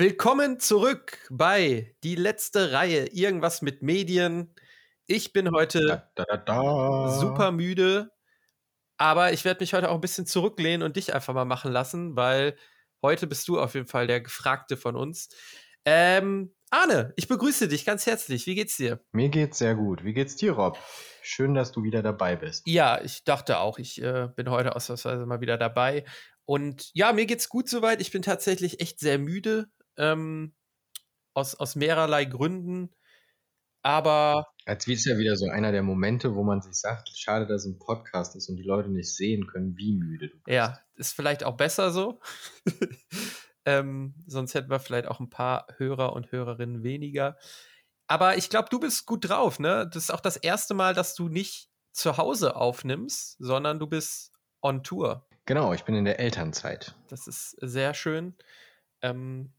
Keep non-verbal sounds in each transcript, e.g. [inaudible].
Willkommen zurück bei die letzte Reihe Irgendwas mit Medien. Ich bin heute Da, da, da. super müde, aber ich werde mich heute auch ein bisschen zurücklehnen und dich einfach mal machen lassen, weil heute bist du auf jeden Fall der Gefragte von uns. Ähm, Arne, ich begrüße dich ganz herzlich. Wie geht's dir? Mir geht's sehr gut. Wie geht's dir, Rob? Schön, dass du wieder dabei bist. Ja, ich dachte auch, ich äh, bin heute ausnahmsweise mal wieder dabei. Und ja, mir geht's gut soweit. Ich bin tatsächlich echt sehr müde. Ähm, aus, aus mehrerlei Gründen. Aber Als wie ist ja wieder so einer der Momente, wo man sich sagt, schade, dass es ein Podcast ist und die Leute nicht sehen können, wie müde du bist. ja, ist vielleicht auch besser so. [laughs] ähm, sonst hätten wir vielleicht auch ein paar Hörer und Hörerinnen weniger. Aber ich glaube, du bist gut drauf, ne? Das ist auch das erste Mal, dass du nicht zu Hause aufnimmst, sondern du bist on Tour. Genau, ich bin in der Elternzeit. Das ist sehr schön. Ähm,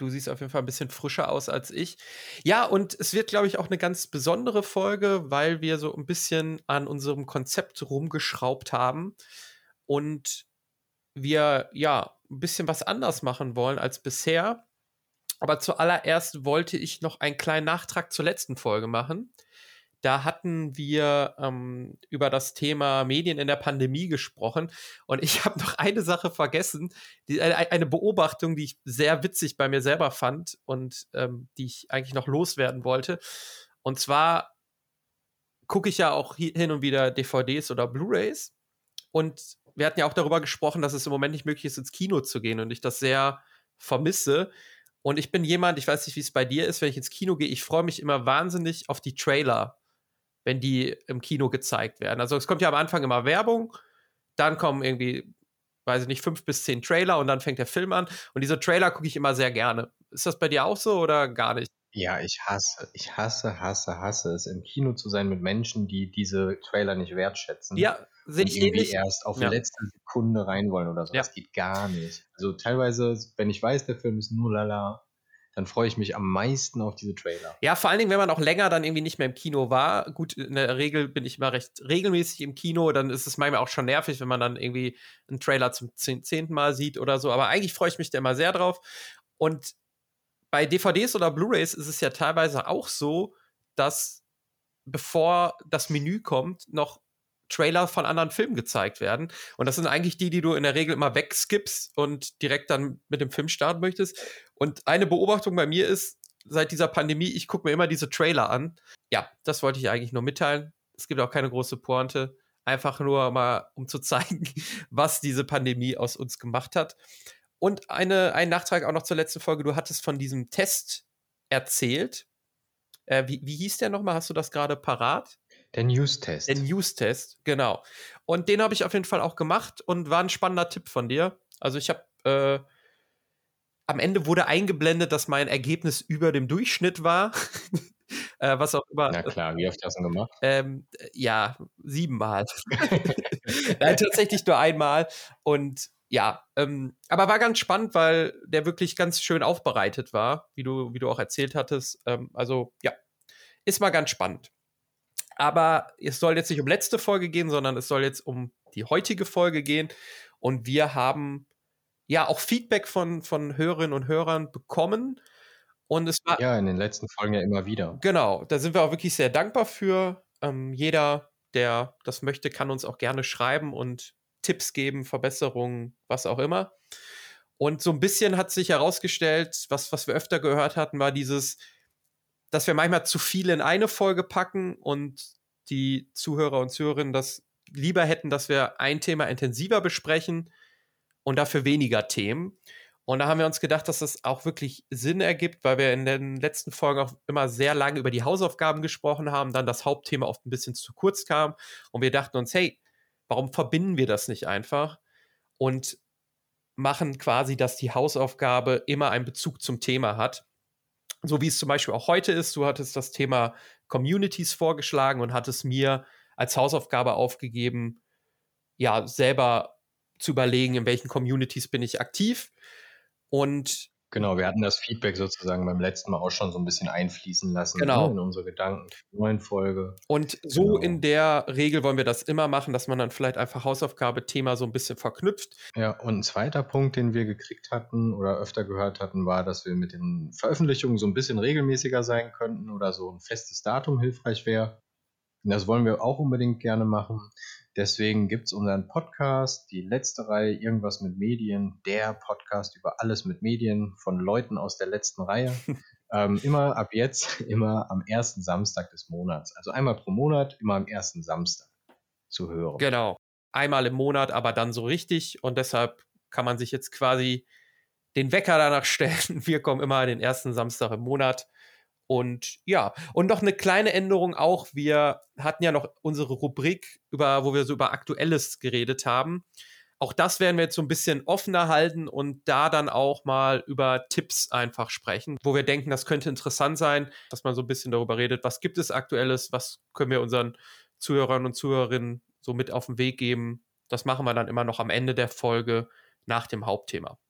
du siehst auf jeden Fall ein bisschen frischer aus als ich. Ja, und es wird, glaube ich, auch eine ganz besondere Folge, weil wir so ein bisschen an unserem Konzept rumgeschraubt haben und wir ja ein bisschen was anders machen wollen als bisher. Aber zuallererst wollte ich noch einen kleinen Nachtrag zur letzten Folge machen. Da hatten wir ähm, über das Thema Medien in der Pandemie gesprochen. Und [laughs] ich habe noch eine Sache vergessen, die, eine, eine Beobachtung, die ich sehr witzig bei mir selber fand und ähm, die ich eigentlich noch loswerden wollte. Und zwar gucke ich ja auch hi- hin und wieder DVDs oder Blu-rays. Und wir hatten ja auch darüber gesprochen, dass es im Moment nicht möglich ist, ins Kino zu gehen und ich das sehr vermisse. Und ich bin jemand, ich weiß nicht, wie es bei dir ist, wenn ich ins Kino gehe, ich freue mich immer wahnsinnig auf die Trailer, wenn die im Kino gezeigt werden. Also es kommt ja am Anfang immer Werbung, dann kommen irgendwie, weiß ich nicht, fünf bis zehn Trailer und dann fängt der Film an. Und diese Trailer gucke ich immer sehr gerne. Ist das bei dir auch so oder gar nicht? Ja, ich hasse, ich hasse, hasse, hasse es, im Kino zu sein mit Menschen, die diese Trailer nicht wertschätzen. Ja, sehe ich irgendwie ähnlich. erst auf Ja. die letzte Sekunde rein wollen oder so. Ja. Das geht gar nicht. Also teilweise, wenn ich weiß, der Film ist nur lala, dann freue ich mich am meisten auf diese Trailer. Ja, vor allen Dingen, wenn man auch länger dann irgendwie nicht mehr im Kino war. Gut, in der Regel bin ich immer recht regelmäßig im Kino, dann ist es manchmal auch schon nervig, wenn man dann irgendwie einen Trailer zum zehn- zehnten Mal sieht oder so. Aber eigentlich freue ich mich da immer sehr drauf. Und bei DVDs oder Blu-rays ist es ja teilweise auch so, dass bevor das Menü kommt, noch Trailer von anderen Filmen gezeigt werden. Und das sind eigentlich die, die du in der Regel immer wegskippst und direkt dann mit dem Film starten möchtest. Und eine Beobachtung bei mir ist, seit dieser Pandemie, ich gucke mir immer diese Trailer an. Ja, das wollte ich eigentlich nur mitteilen. Es gibt auch keine große Pointe. Einfach nur mal, um zu [laughs] zeigen, was diese Pandemie aus uns gemacht hat. Und eine, ein Nachtrag auch noch zur letzten Folge. Du hattest von diesem Test erzählt. Äh, wie, wie hieß der nochmal? Hast du das gerade parat? Der News-Test. Der News-Test, genau. Und den habe ich auf jeden Fall auch gemacht und war ein spannender Tipp von dir. Also ich habe äh, am Ende wurde eingeblendet, dass mein Ergebnis über dem Durchschnitt war. [laughs] äh, was auch immer. Na klar, wie oft hast du das gemacht? Ähm, ja, siebenmal. [laughs] Nein, tatsächlich nur einmal. Und ja, ähm, aber war ganz spannend, weil der wirklich ganz schön aufbereitet war, wie du, wie du auch erzählt hattest. Ähm, also ja, ist mal ganz spannend. Aber es soll jetzt nicht um letzte Folge gehen, sondern es soll jetzt um die heutige Folge gehen. Und wir haben ja auch Feedback von, von Hörerinnen und Hörern bekommen. Und es war, Ja, in den letzten Folgen ja immer wieder. Genau, da sind wir auch wirklich sehr dankbar für. Ähm, jeder, der das möchte, kann uns auch gerne schreiben und Tipps geben, Verbesserungen, was auch immer. Und so ein bisschen hat sich herausgestellt, was, was wir öfter gehört hatten, war dieses, dass wir manchmal zu viel in eine Folge packen und die Zuhörer und Zuhörerinnen das lieber hätten, dass wir ein Thema intensiver besprechen und dafür weniger Themen. Und da haben wir uns gedacht, dass das auch wirklich Sinn ergibt, weil wir in den letzten Folgen auch immer sehr lange über die Hausaufgaben gesprochen haben, dann das Hauptthema oft ein bisschen zu kurz kam und wir dachten uns, hey, warum verbinden wir das nicht einfach und machen quasi, dass die Hausaufgabe immer einen Bezug zum Thema hat. So wie es zum Beispiel auch heute ist. Du hattest das Thema Communities vorgeschlagen und hattest mir als Hausaufgabe aufgegeben, ja, selber zu überlegen, in welchen Communities bin ich aktiv. Und Genau, wir hatten das Feedback sozusagen beim letzten Mal auch schon so ein bisschen einfließen lassen Genau. ne, in unsere Gedanken zur neuen Folge. Und so Genau. in der Regel wollen wir das immer machen, dass man dann vielleicht einfach Hausaufgabe, Thema so ein bisschen verknüpft. Ja, und ein zweiter Punkt, den wir gekriegt hatten oder öfter gehört hatten, war, dass wir mit den Veröffentlichungen so ein bisschen regelmäßiger sein könnten oder so ein festes Datum hilfreich wäre. Das wollen wir auch unbedingt gerne machen. Deswegen gibt es unseren Podcast, die letzte Reihe, irgendwas mit Medien, der Podcast über alles mit Medien von Leuten aus der letzten Reihe. [laughs] ähm, immer ab jetzt, [laughs] immer am ersten Samstag des Monats. Also einmal pro Monat, immer am ersten Samstag zu hören. Genau. Einmal im Monat, aber dann so richtig. Und deshalb kann man sich jetzt quasi den Wecker danach stellen. [laughs] Wir kommen immer den ersten Samstag im Monat. Und ja, und noch eine kleine Änderung auch. Wir hatten ja noch unsere Rubrik, über, wo wir so über Aktuelles geredet haben. Auch das werden wir jetzt so ein bisschen offener halten und da dann auch mal über Tipps einfach sprechen, wo wir denken, das könnte interessant sein, dass man so ein bisschen darüber redet, was gibt es Aktuelles, was können wir unseren Zuhörern und Zuhörerinnen so mit auf den Weg geben. Das machen wir dann immer noch am Ende der Folge nach dem Hauptthema.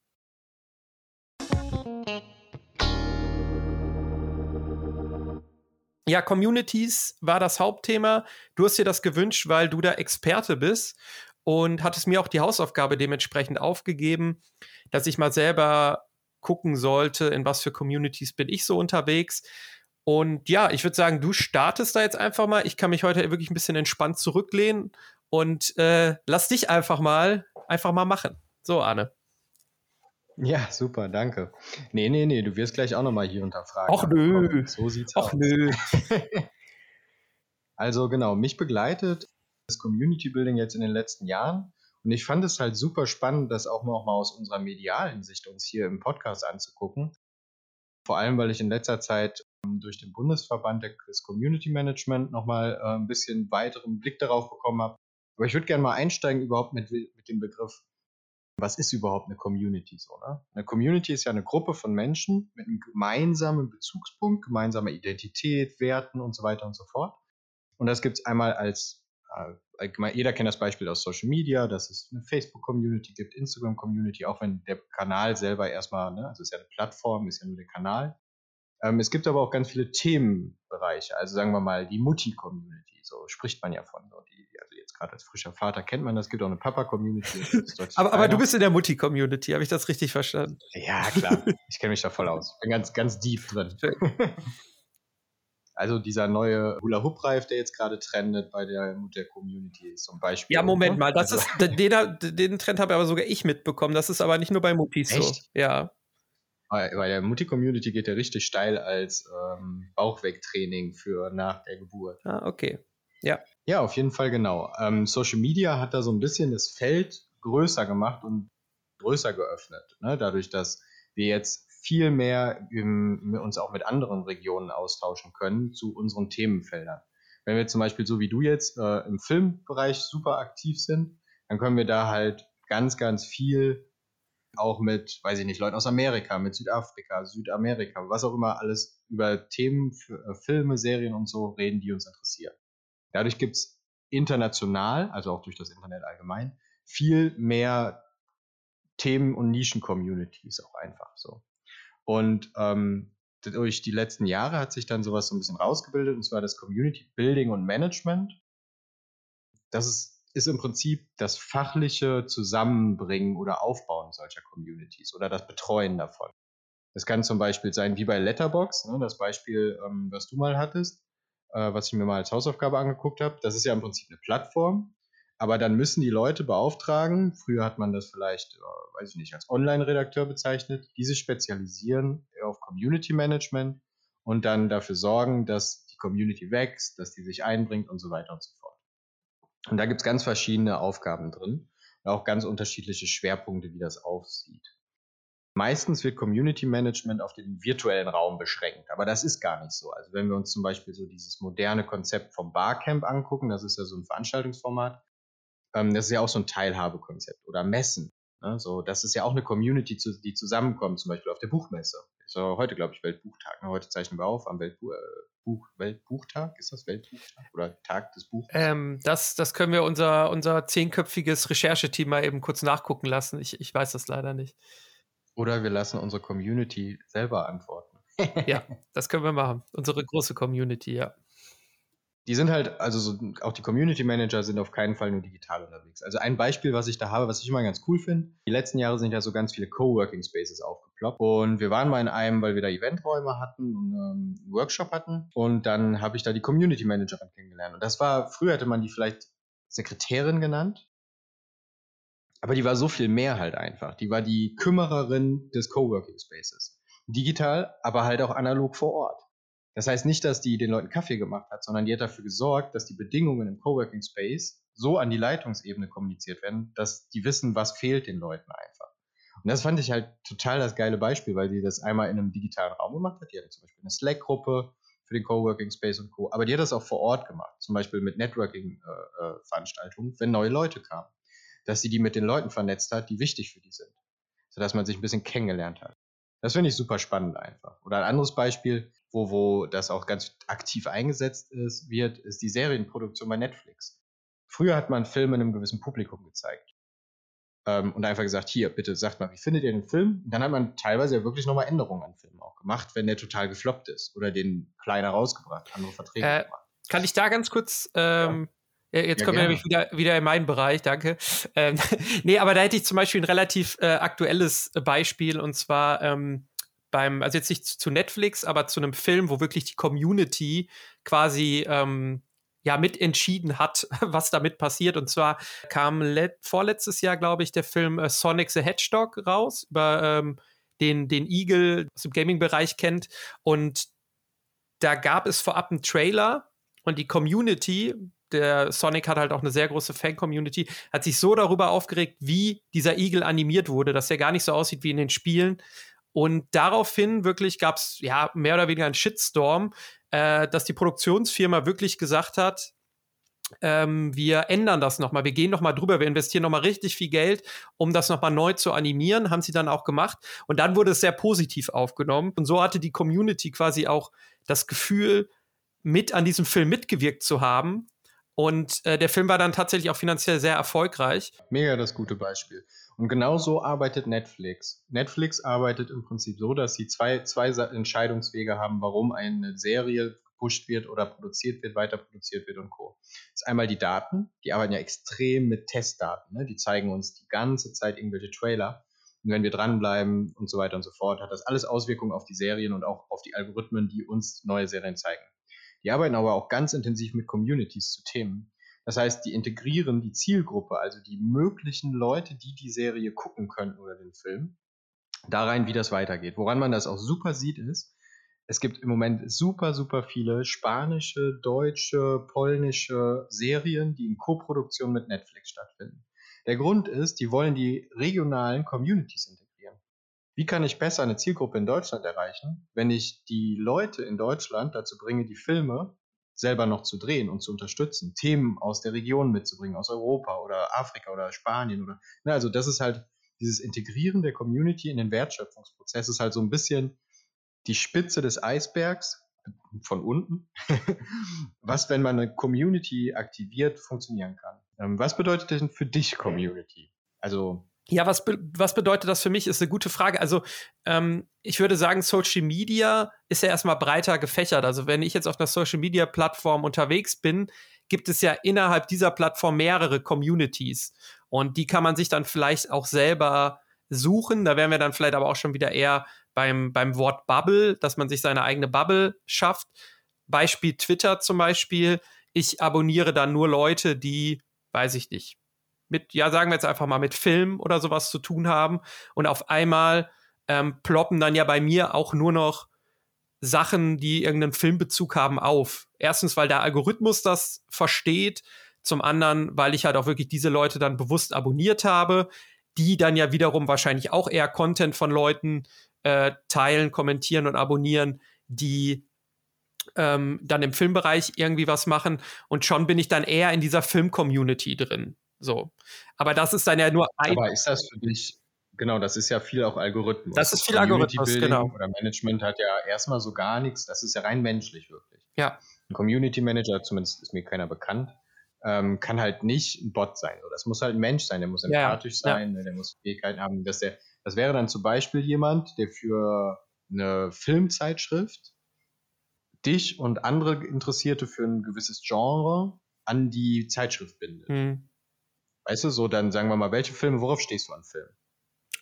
Ja, Communities war das Hauptthema. Du hast dir das gewünscht, weil du da Experte bist und hattest mir auch die Hausaufgabe dementsprechend aufgegeben, dass ich mal selber gucken sollte, in was für Communities bin ich so unterwegs. Und ja, ich würde sagen, du startest da jetzt einfach mal. Ich kann mich heute wirklich ein bisschen entspannt zurücklehnen und äh, lass dich einfach mal einfach mal machen. So, Arne. Ja, super, danke. Nee, nee, nee, du wirst gleich auch nochmal hier unterfragen. Och nö. Komm, So sieht's Och aus. nö. [laughs] Also genau, mich begleitet das Community Building jetzt in den letzten Jahren. Und ich fand es halt super spannend, das auch auch mal aus unserer medialen Sicht uns hier im Podcast anzugucken. Vor allem, weil ich in letzter Zeit ähm, durch den Bundesverband des Community Management nochmal äh, ein bisschen weiteren Blick darauf bekommen habe. Aber ich würde gerne mal einsteigen überhaupt mit, mit dem Begriff, was ist überhaupt eine Community so, ne? Eine Community ist ja eine Gruppe von Menschen mit einem gemeinsamen Bezugspunkt, gemeinsamer Identität, Werten und so weiter und so fort. Und das gibt es einmal als, äh, jeder kennt das Beispiel aus Social Media, dass es eine Facebook-Community gibt, Instagram-Community, auch wenn der Kanal selber erstmal, ne, also es ist ja eine Plattform, ist ja nur der Kanal. Ähm, es gibt aber auch ganz viele Themenbereiche, also sagen wir mal die Mutti-Community, so spricht man ja von. So die, jetzt gerade als frischer Vater kennt man das, gibt auch eine Papa-Community. Aber, aber du bist in der Mutti-Community, habe ich das richtig verstanden? Ja, klar. Ich kenne mich da voll aus. Bin ganz, ganz deep drin. [laughs] Also dieser neue Hula-Hoop-Reif, der jetzt gerade trendet bei der Mutter-Community zum Beispiel. Ja, Moment ne? mal, das Also- ist, den, den Trend habe aber sogar ich mitbekommen. Das ist aber nicht nur bei Muttis so. Ja. Bei, bei der Mutti-Community geht der richtig steil als ähm, Bauchwegtraining für nach der Geburt. Ah, okay. Ja, auf jeden Fall genau. Ähm, Social Media hat da so ein bisschen das Feld größer gemacht und größer geöffnet. Ne? Dadurch, dass wir jetzt viel mehr im, uns auch mit anderen Regionen austauschen können zu unseren Themenfeldern. Wenn wir zum Beispiel so wie du jetzt äh, im Filmbereich super aktiv sind, dann können wir da halt ganz, ganz viel auch mit, weiß ich nicht, Leuten aus Amerika, mit Südafrika, Südamerika, was auch immer alles über Themen, äh, Filme, Serien und so reden, die uns interessieren. Dadurch gibt es international, also auch durch das Internet allgemein, viel mehr Themen- und Nischen-Communities auch einfach so. Und ähm, durch die letzten Jahre hat sich dann sowas so ein bisschen rausgebildet, und zwar das Community Building und Management. Das ist, ist im Prinzip das fachliche Zusammenbringen oder Aufbauen solcher Communities oder das Betreuen davon. Das kann zum Beispiel sein wie bei Letterbox, ne, das Beispiel, ähm, was du mal hattest, äh, was ich mir mal als Hausaufgabe angeguckt habe. Das ist ja im Prinzip eine Plattform, aber dann müssen die Leute beauftragen, früher hat man das vielleicht, äh, weiß ich nicht, als Online-Redakteur bezeichnet, die sich spezialisieren auf Community Management und dann dafür sorgen, dass die Community wächst, dass die sich einbringt und so weiter und so fort. Und da gibt es ganz verschiedene Aufgaben drin und auch ganz unterschiedliche Schwerpunkte, wie das aussieht. Meistens wird Community Management auf den virtuellen Raum beschränkt, aber das ist gar nicht so. Also wenn wir uns zum Beispiel so dieses moderne Konzept vom Barcamp angucken, das ist ja so ein Veranstaltungsformat, ähm, das ist ja auch so ein Teilhabekonzept oder Messen. Ne? So, das ist ja auch eine Community, die zusammenkommt, zum Beispiel auf der Buchmesse. Ist ja heute, glaube ich, Weltbuchtag. Ne? Heute zeichnen wir auf am Weltbu äh, Buch, Weltbuchtag. Ist das Weltbuchtag oder Tag des Buches? Ähm, das, das können wir unser, unser zehnköpfiges Rechercheteam mal eben kurz nachgucken lassen. Ich, ich weiß das leider nicht. Oder wir lassen unsere Community selber antworten. [laughs] ja, das können wir machen. Unsere große Community, ja die sind halt, also so, auch die Community Manager sind auf keinen Fall nur digital unterwegs. Also ein Beispiel, was ich da habe, was ich immer ganz cool finde, die letzten Jahre sind ja so ganz viele Coworking Spaces aufgeploppt und wir waren mal in einem, weil wir da Eventräume hatten und ähm, einen Workshop hatten und dann habe ich da die Community Managerin kennengelernt und das war, früher hätte man die vielleicht Sekretärin genannt, aber die war so viel mehr halt einfach. Die war die Kümmererin des Coworking Spaces. Digital, aber halt auch analog vor Ort. Das heißt nicht, dass die den Leuten Kaffee gemacht hat, sondern die hat dafür gesorgt, dass die Bedingungen im Coworking Space so an die Leitungsebene kommuniziert werden, dass die wissen, was fehlt den Leuten einfach. Und das fand ich halt total das geile Beispiel, weil die das einmal in einem digitalen Raum gemacht hat. Die hatte zum Beispiel eine Slack-Gruppe für den Coworking Space und Co. Aber die hat das auch vor Ort gemacht, zum Beispiel mit Networking-Veranstaltungen, äh, wenn neue Leute kamen. Dass sie die mit den Leuten vernetzt hat, die wichtig für die sind. Sodass man sich ein bisschen kennengelernt hat. Das finde ich super spannend einfach. Oder ein anderes Beispiel, wo, wo das auch ganz aktiv eingesetzt ist, wird, ist die Serienproduktion bei Netflix. Früher hat man Filme einem gewissen Publikum gezeigt. Ähm, und einfach gesagt, hier, bitte sagt mal, wie findet ihr den Film? Und dann hat man teilweise ja wirklich nochmal Änderungen an Filmen auch gemacht, wenn der total gefloppt ist oder den kleiner rausgebracht, andere Verträge äh, gemacht. Kann ich da ganz kurz ähm, ja. Jetzt ja, kommen wir nämlich wieder, wieder in meinen Bereich, danke. Ähm, [laughs] nee, aber da hätte ich zum Beispiel ein relativ äh, aktuelles Beispiel und zwar ähm, beim, also jetzt nicht zu Netflix, aber zu einem Film, wo wirklich die Community quasi ähm, ja mitentschieden hat, [laughs] was damit passiert. Und zwar kam vorletztes Jahr, glaube ich, der Film äh, Sonic the Hedgehog raus, über ähm, den, den Eagle aus dem Gaming-Bereich kennt. Und da gab es vorab einen Trailer und die Community, der Sonic hat halt auch eine sehr große Fan-Community, hat sich so darüber aufgeregt, wie dieser Eagle animiert wurde, dass er gar nicht so aussieht wie in den Spielen. Und daraufhin wirklich gab es ja mehr oder weniger einen Shitstorm, äh, dass die Produktionsfirma wirklich gesagt hat, ähm, wir ändern das nochmal, wir gehen nochmal drüber, wir investieren nochmal richtig viel Geld, um das nochmal neu zu animieren, haben sie dann auch gemacht. Und dann wurde es sehr positiv aufgenommen. Und so hatte die Community quasi auch das Gefühl, mit an diesem Film mitgewirkt zu haben. Und äh, der Film war dann tatsächlich auch finanziell sehr erfolgreich. Mega das gute Beispiel. Und genau so arbeitet Netflix. Netflix arbeitet im Prinzip so, dass sie zwei, zwei Entscheidungswege haben, warum eine Serie gepusht wird oder produziert wird, weiter produziert wird und Co. Das ist einmal die Daten, die arbeiten ja extrem mit Testdaten. Ne? Die zeigen uns die ganze Zeit irgendwelche Trailer. Und wenn wir dranbleiben und so weiter und so fort, hat das alles Auswirkungen auf die Serien und auch auf die Algorithmen, die uns neue Serien zeigen. Die arbeiten aber auch ganz intensiv mit Communities zu Themen. Das heißt, die integrieren die Zielgruppe, also die möglichen Leute, die die Serie gucken könnten oder den Film, da rein, wie das weitergeht. Woran man das auch super sieht, ist, es gibt im Moment super, super viele spanische, deutsche, polnische Serien, die in Koproduktion mit Netflix stattfinden. Der Grund ist, die wollen die regionalen Communities integrieren. Wie kann ich besser eine Zielgruppe in Deutschland erreichen, wenn ich die Leute in Deutschland dazu bringe, die Filme selber noch zu drehen und zu unterstützen, Themen aus der Region mitzubringen, aus Europa oder Afrika oder Spanien oder, ne, also das ist halt dieses Integrieren der Community in den Wertschöpfungsprozess ist halt so ein bisschen die Spitze des Eisbergs von unten, [laughs] was, wenn man eine Community aktiviert, funktionieren kann. Ähm, was bedeutet denn für dich Community? Also ja, was, be was bedeutet das für mich, ist eine gute Frage. Also, ähm, ich würde sagen, Social Media ist ja erstmal breiter gefächert. Also, wenn ich jetzt auf einer Social Media Plattform unterwegs bin, gibt es ja innerhalb dieser Plattform mehrere Communities. Und die kann man sich dann vielleicht auch selber suchen. Da wären wir dann vielleicht aber auch schon wieder eher beim, beim Wort Bubble, dass man sich seine eigene Bubble schafft. Beispiel Twitter zum Beispiel. Ich abonniere dann nur Leute, die, weiß ich nicht, mit, ja, sagen wir jetzt einfach mal mit Film oder sowas zu tun haben. Und auf einmal ähm, ploppen dann ja bei mir auch nur noch Sachen, die irgendeinen Filmbezug haben, auf. Erstens, weil der Algorithmus das versteht. Zum anderen, weil ich halt auch wirklich diese Leute dann bewusst abonniert habe, die dann ja wiederum wahrscheinlich auch eher Content von Leuten äh, teilen, kommentieren und abonnieren, die ähm, dann im Filmbereich irgendwie was machen. Und schon bin ich dann eher in dieser Film-Community drin. So. Aber das ist dann ja nur ein. Aber ist das für dich, genau, das ist ja viel auch Algorithmus. Das ist viel Algorithmus, genau. Oder Management hat ja erstmal so gar nichts, das ist ja rein menschlich wirklich. Ja. Ein Community Manager, zumindest ist mir keiner bekannt, ähm, kann halt nicht ein Bot sein. Das muss halt ein Mensch sein, der muss empathisch ja, sein, ja. der muss Fähigkeiten haben, dass der, Das wäre dann zum Beispiel jemand, der für eine Filmzeitschrift dich und andere Interessierte für ein gewisses Genre an die Zeitschrift bindet. Hm. Weißt du, so dann sagen wir mal, welche Filme, worauf stehst du an Filmen?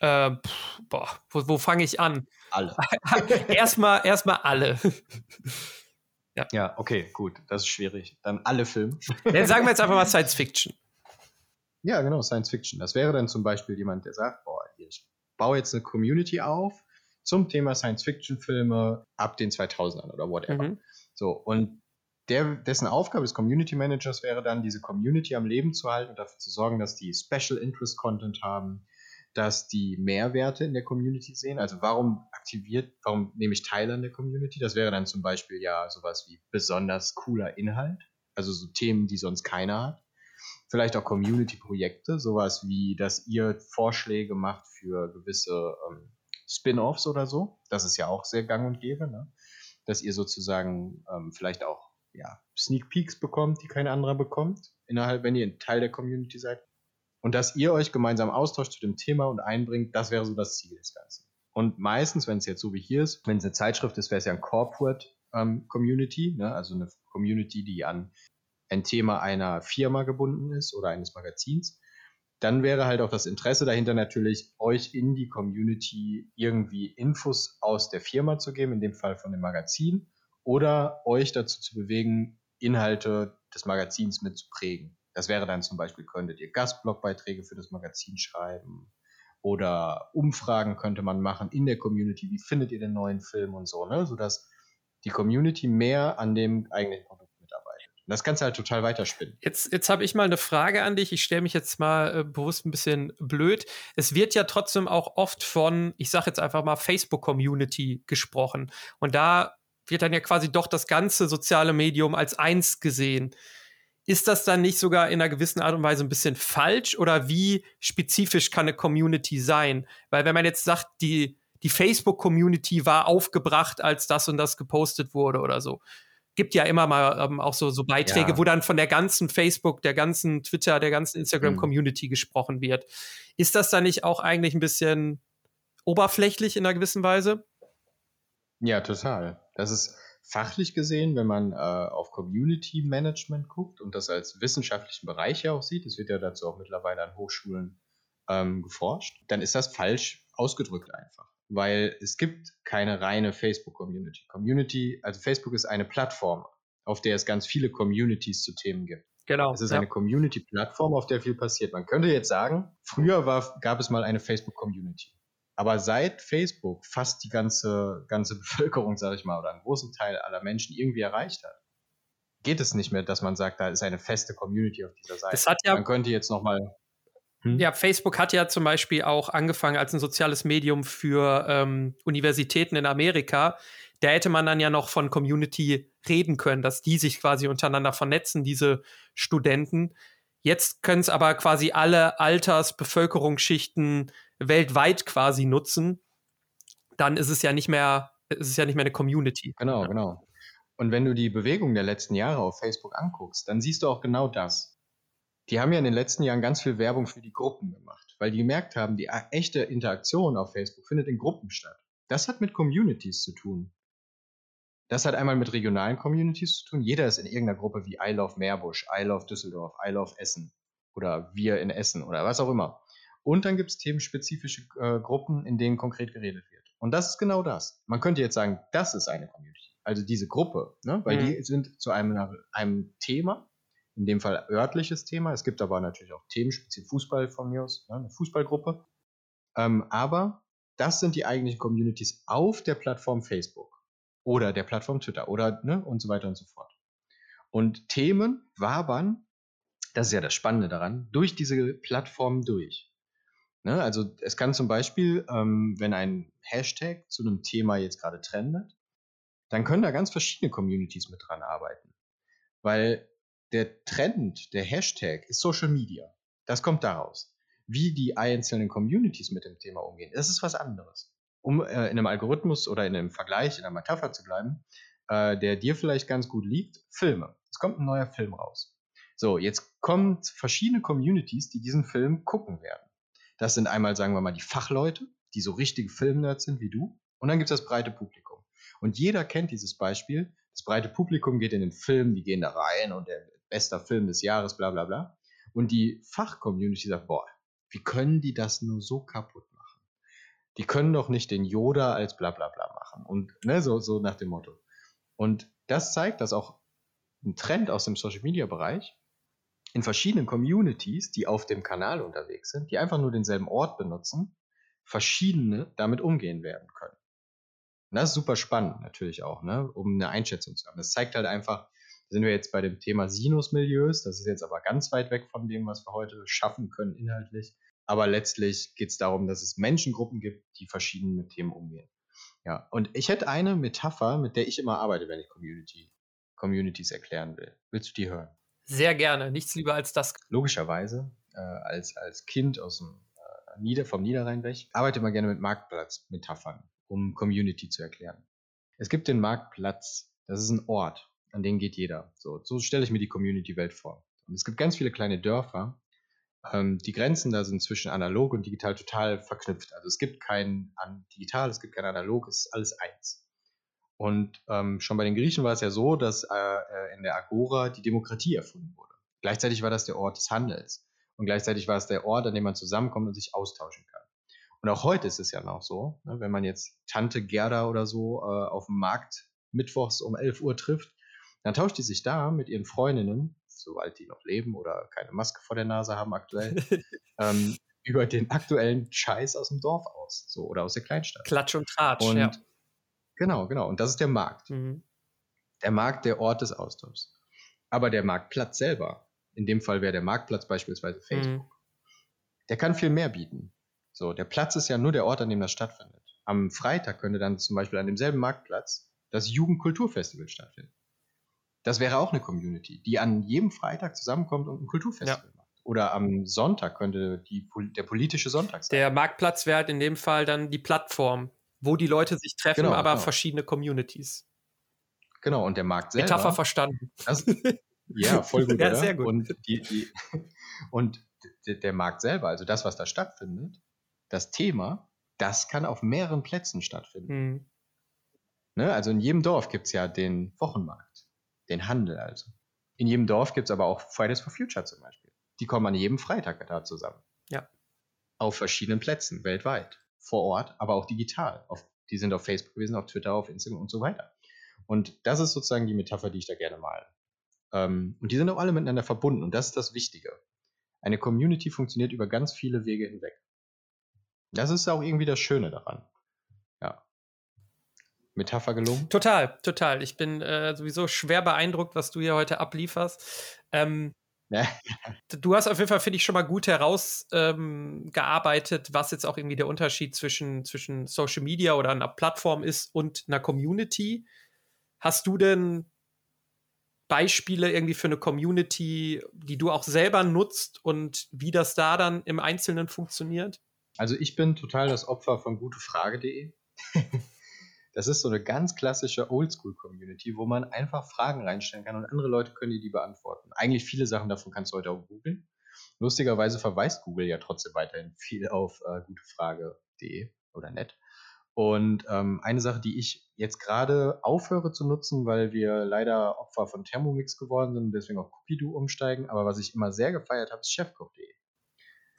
Äh, pff, boah, wo, wo fange ich an? Alle. [laughs] erstmal, erstmal alle. [laughs] ja. ja, okay, gut, das ist schwierig. Dann alle Filme. [laughs] Dann sagen wir jetzt einfach mal Science Fiction. Ja, genau, Science Fiction. Das wäre dann zum Beispiel jemand, der sagt, boah, ich baue jetzt eine Community auf zum Thema Science-Fiction-Filme ab den 2000ern oder whatever. Mhm. So, und der, dessen Aufgabe des Community Managers wäre dann, diese Community am Leben zu halten und dafür zu sorgen, dass die Special Interest Content haben, dass die Mehrwerte in der Community sehen. Also warum aktiviert, warum nehme ich teil an der Community? Das wäre dann zum Beispiel ja sowas wie besonders cooler Inhalt, also so Themen, die sonst keiner hat. Vielleicht auch Community-Projekte, sowas wie, dass ihr Vorschläge macht für gewisse ähm, Spin-offs oder so. Das ist ja auch sehr gang und gäbe, ne? dass ihr sozusagen ähm, vielleicht auch ja, Sneak Peeks bekommt, die kein anderer bekommt, innerhalb, wenn ihr ein Teil der Community seid. Und dass ihr euch gemeinsam austauscht zu dem Thema und einbringt, das wäre so das Ziel des Ganzen. Und meistens, wenn es jetzt so wie hier ist, wenn es eine Zeitschrift ist, wäre es ja ein Corporate ähm, Community, ne? also eine Community, die an ein Thema einer Firma gebunden ist oder eines Magazins dann wäre halt auch das Interesse dahinter natürlich, euch in die Community irgendwie Infos aus der Firma zu geben, in dem Fall von dem Magazin, oder euch dazu zu bewegen, Inhalte des Magazins mitzuprägen. Das wäre dann zum Beispiel, könntet ihr Gastblogbeiträge für das Magazin schreiben oder Umfragen könnte man machen in der Community, wie findet ihr den neuen Film und so, ne? sodass die Community mehr an dem eigentlichen Produkt und das du halt total weiterspinnen. Jetzt, jetzt habe ich mal eine Frage an dich. Ich stelle mich jetzt mal äh, bewusst ein bisschen blöd. Es wird ja trotzdem auch oft von, ich sage jetzt einfach mal, Facebook-Community gesprochen. Und da wird dann ja quasi doch das ganze soziale Medium als eins gesehen. Ist das dann nicht sogar in einer gewissen Art und Weise ein bisschen falsch oder wie spezifisch kann eine Community sein? Weil wenn man jetzt sagt, die, die Facebook-Community war aufgebracht, als das und das gepostet wurde oder so, gibt ja immer mal ähm, auch so, so Beiträge, ja. wo dann von der ganzen Facebook, der ganzen Twitter, der ganzen Instagram-Community mhm. gesprochen wird. Ist das dann nicht auch eigentlich ein bisschen oberflächlich in einer gewissen Weise? Ja, total. Das ist fachlich gesehen, wenn man äh, auf Community Management guckt und das als wissenschaftlichen Bereich ja auch sieht, das wird ja dazu auch mittlerweile an Hochschulen ähm, geforscht, dann ist das falsch ausgedrückt einfach weil es gibt keine reine Facebook-Community. Community, also Facebook ist eine Plattform, auf der es ganz viele Communities zu Themen gibt. Genau. Es ist ja. eine Community-Plattform, auf der viel passiert. Man könnte jetzt sagen, früher war, gab es mal eine Facebook-Community. Aber seit Facebook fast die ganze, ganze [laughs] Bevölkerung, sage ich mal, oder einen großen Teil aller Menschen irgendwie erreicht hat, geht es nicht mehr, dass man sagt, da ist eine feste Community auf dieser Seite. Das hat ja, man könnte jetzt noch mal hm? Ja, Facebook hat ja zum Beispiel auch angefangen als ein soziales Medium für ähm, Universitäten in Amerika. Da hätte man dann ja noch von Community reden können, dass die sich quasi untereinander vernetzen, diese Studenten. Jetzt können es aber quasi alle Alters-, Bevölkerungsschichten weltweit quasi nutzen. Dann ist es ja nicht mehr, ist es ja nicht mehr eine Community. Genau, genau. Und wenn du die Bewegung der letzten Jahre auf Facebook anguckst, dann siehst du auch genau das die haben ja in den letzten Jahren ganz viel Werbung für die Gruppen gemacht, weil die gemerkt haben, die echte Interaktion auf Facebook findet in Gruppen statt. Das hat mit Communities zu tun. Das hat einmal mit regionalen Communities zu tun. Jeder ist in irgendeiner Gruppe wie I Love Meerbusch, I Love Düsseldorf, I Love Essen oder Wir in Essen oder was auch immer. Und dann gibt es themenspezifische äh, Gruppen, in denen konkret geredet wird. Und das ist genau das. Man könnte jetzt sagen, das ist eine Community. Also diese Gruppe, ne? weil mhm. die sind zu einem, einem Thema in dem Fall örtliches Thema. Es gibt aber natürlich auch Themenspezifisch Fußball von mir aus, ne, eine Fußballgruppe. Ähm, aber das sind die eigentlichen Communities auf der Plattform Facebook oder der Plattform Twitter oder ne, und so weiter und so fort. Und Themen wabern, das ist ja das Spannende daran, durch diese Plattformen durch. Ne, also es kann zum Beispiel, ähm, wenn ein Hashtag zu einem Thema jetzt gerade trendet, dann können da ganz verschiedene Communities mit dran arbeiten. Weil der Trend, der Hashtag ist Social Media. Das kommt daraus. Wie die einzelnen Communities mit dem Thema umgehen, das ist was anderes. Um äh, in einem Algorithmus oder in einem Vergleich, in einer Metapher zu bleiben, äh, der dir vielleicht ganz gut liegt, Filme. Es kommt ein neuer Film raus. So, jetzt kommen verschiedene Communities, die diesen Film gucken werden. Das sind einmal, sagen wir mal, die Fachleute, die so richtige Filmnerds sind wie du. Und dann gibt es das breite Publikum. Und jeder kennt dieses Beispiel. Das breite Publikum geht in den Film, die gehen da rein und der beste Film des Jahres, bla bla bla. Und die Fachcommunity sagt, boah, wie können die das nur so kaputt? Die können doch nicht den Yoda als bla bla bla machen. Und ne, so, so nach dem Motto. Und das zeigt, dass auch ein Trend aus dem Social Media Bereich in verschiedenen Communities, die auf dem Kanal unterwegs sind, die einfach nur denselben Ort benutzen, verschiedene damit umgehen werden können. Und das ist super spannend natürlich auch, ne, um eine Einschätzung zu haben. Das zeigt halt einfach, sind wir jetzt bei dem Thema Sinusmilieus, das ist jetzt aber ganz weit weg von dem, was wir heute schaffen können inhaltlich. Aber letztlich geht es darum, dass es Menschengruppen gibt, die verschieden mit Themen umgehen. Ja, und ich hätte eine Metapher, mit der ich immer arbeite, wenn ich Community, Communities erklären will. Willst du die hören? Sehr gerne, nichts lieber als das. Logischerweise, äh, als, als Kind aus dem, äh, Nieder, vom Niederrhein weg, arbeite immer gerne mit Marktplatzmetaphern, um Community zu erklären. Es gibt den Marktplatz, das ist ein Ort, an den geht jeder. So, so stelle ich mir die Community-Welt vor. Und es gibt ganz viele kleine Dörfer. Ähm, die Grenzen da sind zwischen analog und digital total verknüpft. Also es gibt kein digital, es gibt kein analog, es ist alles eins. Und ähm, schon bei den Griechen war es ja so, dass äh, äh, in der Agora die Demokratie erfunden wurde. Gleichzeitig war das der Ort des Handels. Und gleichzeitig war es der Ort, an dem man zusammenkommt und sich austauschen kann. Und auch heute ist es ja noch so, ne, wenn man jetzt Tante Gerda oder so äh, auf dem Markt mittwochs um 11 Uhr trifft, dann tauscht die sich da mit ihren Freundinnen, soweit die noch leben oder keine Maske vor der Nase haben aktuell, [laughs] ähm, über den aktuellen Scheiß aus dem Dorf aus, so oder aus der Kleinstadt. Klatsch und Tratsch, und ja. Genau, genau. Und das ist der Markt. Mhm. Der Markt, der Ort des Austauschs. Aber der Marktplatz selber, in dem Fall wäre der Marktplatz beispielsweise Facebook, Mhm. der kann viel mehr bieten. So, der Platz ist ja nur der Ort, an dem das stattfindet. Am Freitag könnte dann zum Beispiel an demselben Marktplatz das Jugendkulturfestival stattfinden. Das wäre auch eine Community, die an jedem Freitag zusammenkommt und ein Kulturfestival macht. Oder am Sonntag könnte die, der politische Sonntag sein. Der Marktplatz wäre halt in dem Fall dann die Plattform, wo die Leute sich treffen, Genau, aber genau. verschiedene Communities. genau, und der Markt selber. Metapher verstanden. Das, [laughs] ja, voll gut, Ja, sehr gut. Und, die, die, und der Markt selber, also das, was da stattfindet, das Thema, das kann auf mehreren Plätzen stattfinden. Mhm. Ne? Also in jedem Dorf gibt es ja den Wochenmarkt, den Handel also. In jedem Dorf gibt es aber auch Fridays for Future zum Beispiel. Die kommen an jedem Freitag da zusammen. Ja. Auf verschiedenen Plätzen weltweit. Vor Ort, aber auch digital. Auf, die sind auf Facebook gewesen, auf Twitter, auf Instagram und so weiter. Und das ist sozusagen die Metapher, die ich da gerne male. Ähm, und die sind auch alle miteinander verbunden und das ist das Wichtige. Eine Community funktioniert über ganz viele Wege hinweg. Das ist auch irgendwie das Schöne daran. Metapher gelungen? Total, total. Ich bin äh, sowieso schwer beeindruckt, was du hier heute ablieferst. Ähm, Ja. du hast auf jeden Fall, finde ich, schon mal gut herausgearbeitet, ähm, was jetzt auch irgendwie der Unterschied zwischen, zwischen Social Media oder einer Plattform ist und einer Community. Hast du denn Beispiele irgendwie für eine Community, die du auch selber nutzt und wie das da dann im Einzelnen funktioniert? Also ich bin total das Opfer von gutefrage.de. [laughs] das ist so eine ganz klassische Oldschool-Community, wo man einfach Fragen reinstellen kann und andere Leute können dir die beantworten. Eigentlich viele Sachen davon kannst du heute auch googeln. Lustigerweise verweist Google ja trotzdem weiterhin viel auf äh, gutefrage.de oder net. Und ähm, eine Sache, die ich jetzt gerade aufhöre zu nutzen, weil wir leider Opfer von Thermomix geworden sind und deswegen auf Cookie-Doo umsteigen, aber was ich immer sehr gefeiert habe, ist chefkoch.de.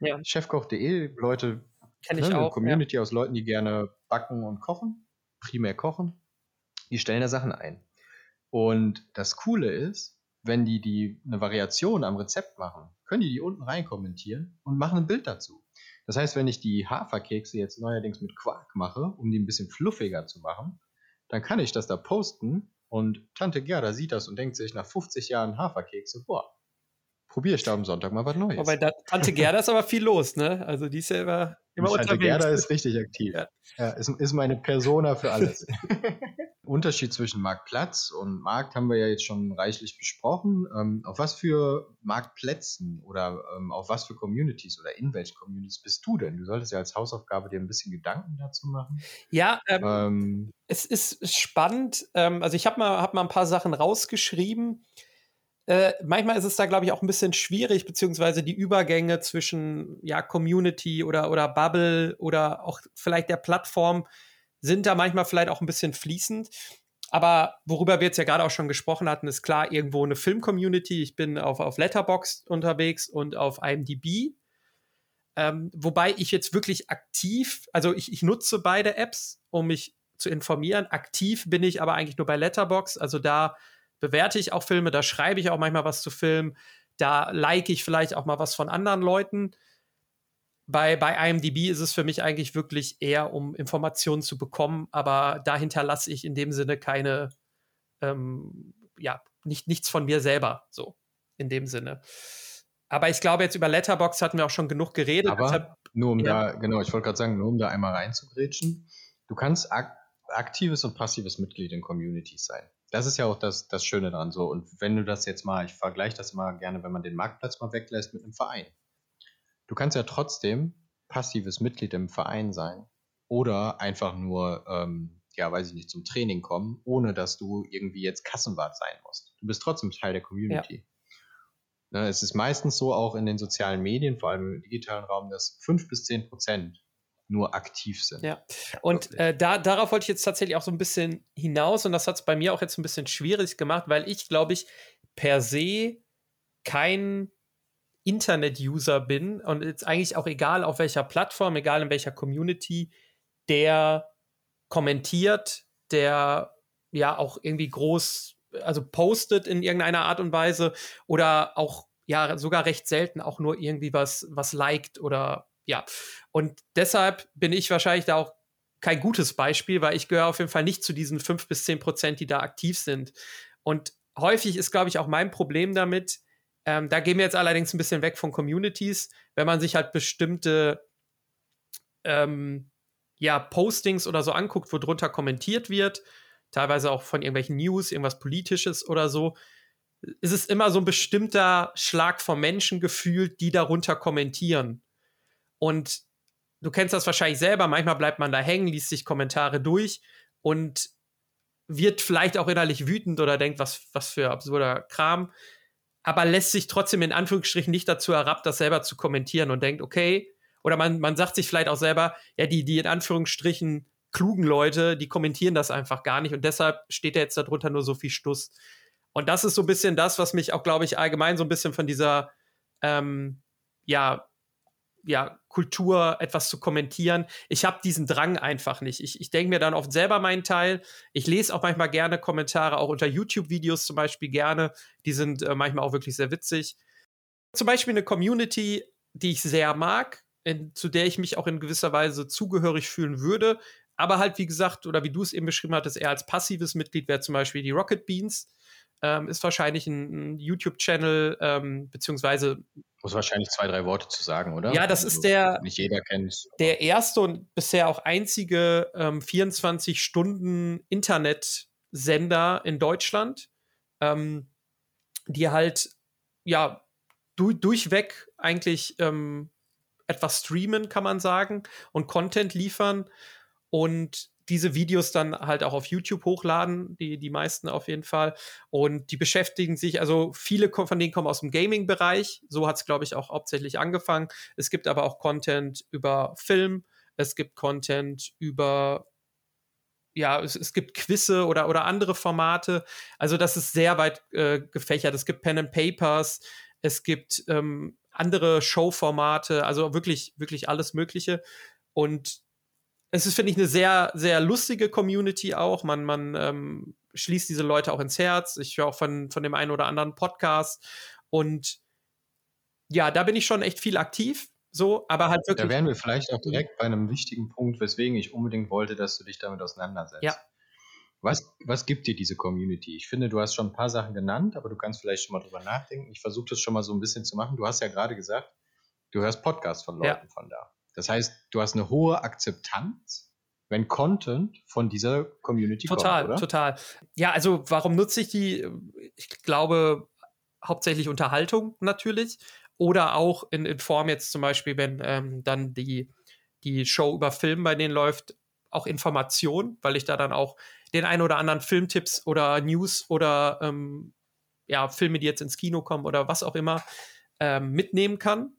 Ja. Chefkoch.de, Leute, Kenne ne, ich eine auch. Ja. Community aus Leuten, die gerne backen und kochen, primär kochen, die stellen da Sachen ein. Und das Coole ist, wenn die, die eine Variation am Rezept machen, können die die unten rein kommentieren und machen ein Bild dazu. Das heißt, wenn ich die Haferkekse jetzt neuerdings mit Quark mache, um die ein bisschen fluffiger zu machen, dann kann ich das da posten und Tante Gerda sieht das und denkt sich nach 50 Jahren Haferkekse, boah, probiere ich da am Sonntag mal was Neues. Wobei da, Tante Gerda ist aber viel los, ne? Also die ist ja immer, immer Tante unterwegs. Gerda ist richtig aktiv. Ja. Ja. ist, ist meine Persona für alles. [laughs] Unterschied zwischen Marktplatz und Markt haben wir ja jetzt schon reichlich besprochen. Ähm, auf was für Marktplätzen oder ähm, auf was für Communities oder in welchen Communities bist du denn? Du solltest ja als Hausaufgabe dir ein bisschen Gedanken dazu machen. Ja, ähm, Ähm, es ist spannend. Ähm, also ich habe mal, hab mal ein paar Sachen rausgeschrieben. Äh, manchmal ist es da, glaube ich, auch ein bisschen schwierig, beziehungsweise die Übergänge zwischen ja, Community oder, oder Bubble oder auch vielleicht der Plattform sind da manchmal vielleicht auch ein bisschen fließend. Aber worüber wir jetzt ja gerade auch schon gesprochen hatten, ist klar irgendwo eine Film-Community. Ich bin auf, auf Letterboxd unterwegs und auf IMDb. Ähm, wobei ich jetzt wirklich aktiv, also ich, ich nutze beide Apps, um mich zu informieren. Aktiv bin ich aber eigentlich nur bei Letterboxd. Also da bewerte ich auch Filme, da schreibe ich auch manchmal was zu Filmen, da like ich vielleicht auch mal was von anderen Leuten. Bei, bei IMDb ist es für mich eigentlich wirklich eher, um Informationen zu bekommen, aber dahinter lasse ich in dem Sinne keine, ähm, ja, nicht, nichts von mir selber, so in dem Sinne. Aber ich glaube, jetzt über Letterbox hatten wir auch schon genug geredet. Aber deshalb, nur um ja. da, genau, ich wollte gerade sagen, nur um da einmal reinzugrätschen, du kannst ak aktives und passives Mitglied in Communities sein. Das ist ja auch das, das Schöne daran so. Und wenn du das jetzt mal, ich vergleiche das immer gerne, wenn man den Marktplatz mal weglässt mit einem Verein. Du kannst ja trotzdem passives Mitglied im Verein sein oder einfach nur, ähm, ja, weiß ich nicht, zum Training kommen, ohne dass du irgendwie jetzt Kassenwart sein musst. Du bist trotzdem Teil der Community. Ja. Ne, es ist meistens so auch in den sozialen Medien, vor allem im digitalen Raum, dass fünf bis zehn Prozent nur aktiv sind. Ja, und äh, da, darauf wollte ich jetzt tatsächlich auch so ein bisschen hinaus und das hat es bei mir auch jetzt ein bisschen schwierig gemacht, weil ich, glaube ich, per se kein Internet-User bin und jetzt eigentlich auch egal auf welcher Plattform, egal in welcher Community, der kommentiert, der ja auch irgendwie groß, also postet in irgendeiner Art und Weise oder auch ja sogar recht selten auch nur irgendwie was, was liked oder ja. Und deshalb bin ich wahrscheinlich da auch kein gutes Beispiel, weil ich gehöre auf jeden Fall nicht zu diesen fünf bis zehn Prozent, die da aktiv sind. Und häufig ist, glaube ich, auch mein Problem damit, ähm, da gehen wir jetzt allerdings ein bisschen weg von Communities, wenn man sich halt bestimmte ähm, ja, Postings oder so anguckt, wo drunter kommentiert wird, teilweise auch von irgendwelchen News, irgendwas Politisches oder so, ist es immer so ein bestimmter Schlag von Menschen gefühlt, die darunter kommentieren. Und du kennst das wahrscheinlich selber, manchmal bleibt man da hängen, liest sich Kommentare durch und wird vielleicht auch innerlich wütend oder denkt, was, was für absurder Kram aber lässt sich trotzdem in Anführungsstrichen nicht dazu herab, das selber zu kommentieren und denkt, okay, oder man, man sagt sich vielleicht auch selber, ja, die, die in Anführungsstrichen klugen Leute, die kommentieren das einfach gar nicht und deshalb steht da jetzt darunter nur so viel Stuss. Und das ist so ein bisschen das, was mich auch, glaube ich, allgemein so ein bisschen von dieser, ähm, ja, ja, Kultur etwas zu kommentieren. Ich habe diesen Drang einfach nicht. Ich, ich denke mir dann oft selber meinen Teil. Ich lese auch manchmal gerne Kommentare, auch unter YouTube-Videos zum Beispiel gerne. Die sind äh, manchmal auch wirklich sehr witzig. Zum Beispiel eine Community, die ich sehr mag, in, zu der ich mich auch in gewisser Weise zugehörig fühlen würde. Aber halt, wie gesagt, oder wie du es eben beschrieben hattest, eher als passives Mitglied wäre zum Beispiel die Rocket Beans ähm, ist wahrscheinlich ein, ein YouTube-Channel, ähm, beziehungsweise. Muss wahrscheinlich zwei, drei Worte zu sagen, oder? Ja, das also, ist der. Nicht jeder kennt Der erste und bisher auch einzige ähm, 24 Stunden Internetsender in Deutschland, ähm, die halt, ja, du, durchweg eigentlich ähm, etwas streamen, kann man sagen, und Content liefern. Und diese Videos dann halt auch auf YouTube hochladen, die, die meisten auf jeden Fall. Und die beschäftigen sich, also viele von denen kommen aus dem Gaming-Bereich. So hat es, glaube ich, auch hauptsächlich angefangen. Es gibt aber auch Content über Film, es gibt Content über ja, es, es, gibt Quizze oder, oder andere Formate. Also das ist sehr weit äh, gefächert. Es gibt Pen and Papers, es gibt ähm, andere Showformate, also wirklich, wirklich alles Mögliche. Und es ist, finde ich, eine sehr, sehr lustige Community auch. Man, man ähm, schließt diese Leute auch ins Herz. Ich höre auch von, von dem einen oder anderen Podcast. Und ja, da bin ich schon echt viel aktiv. So, aber halt wirklich. Da wären wir vielleicht auch direkt bei einem wichtigen Punkt, weswegen ich unbedingt wollte, dass du dich damit auseinandersetzt. Ja. Was, was gibt dir diese Community? Ich finde, du hast schon ein paar Sachen genannt, aber du kannst vielleicht schon mal drüber nachdenken. Ich versuche das schon mal so ein bisschen zu machen. Du hast ja gerade gesagt, du hörst Podcasts von Leuten ja. von da. Das heißt, du hast eine hohe Akzeptanz, wenn Content von dieser Community total, kommt, Total, total. Ja, also warum nutze ich die? Ich glaube, hauptsächlich Unterhaltung natürlich oder auch in, in Form jetzt zum Beispiel, wenn ähm, dann die, die Show über Film bei denen läuft, auch Information, weil ich da dann auch den ein oder anderen Filmtipps oder News oder ähm, ja, Filme, die jetzt ins Kino kommen oder was auch immer, ähm, mitnehmen kann.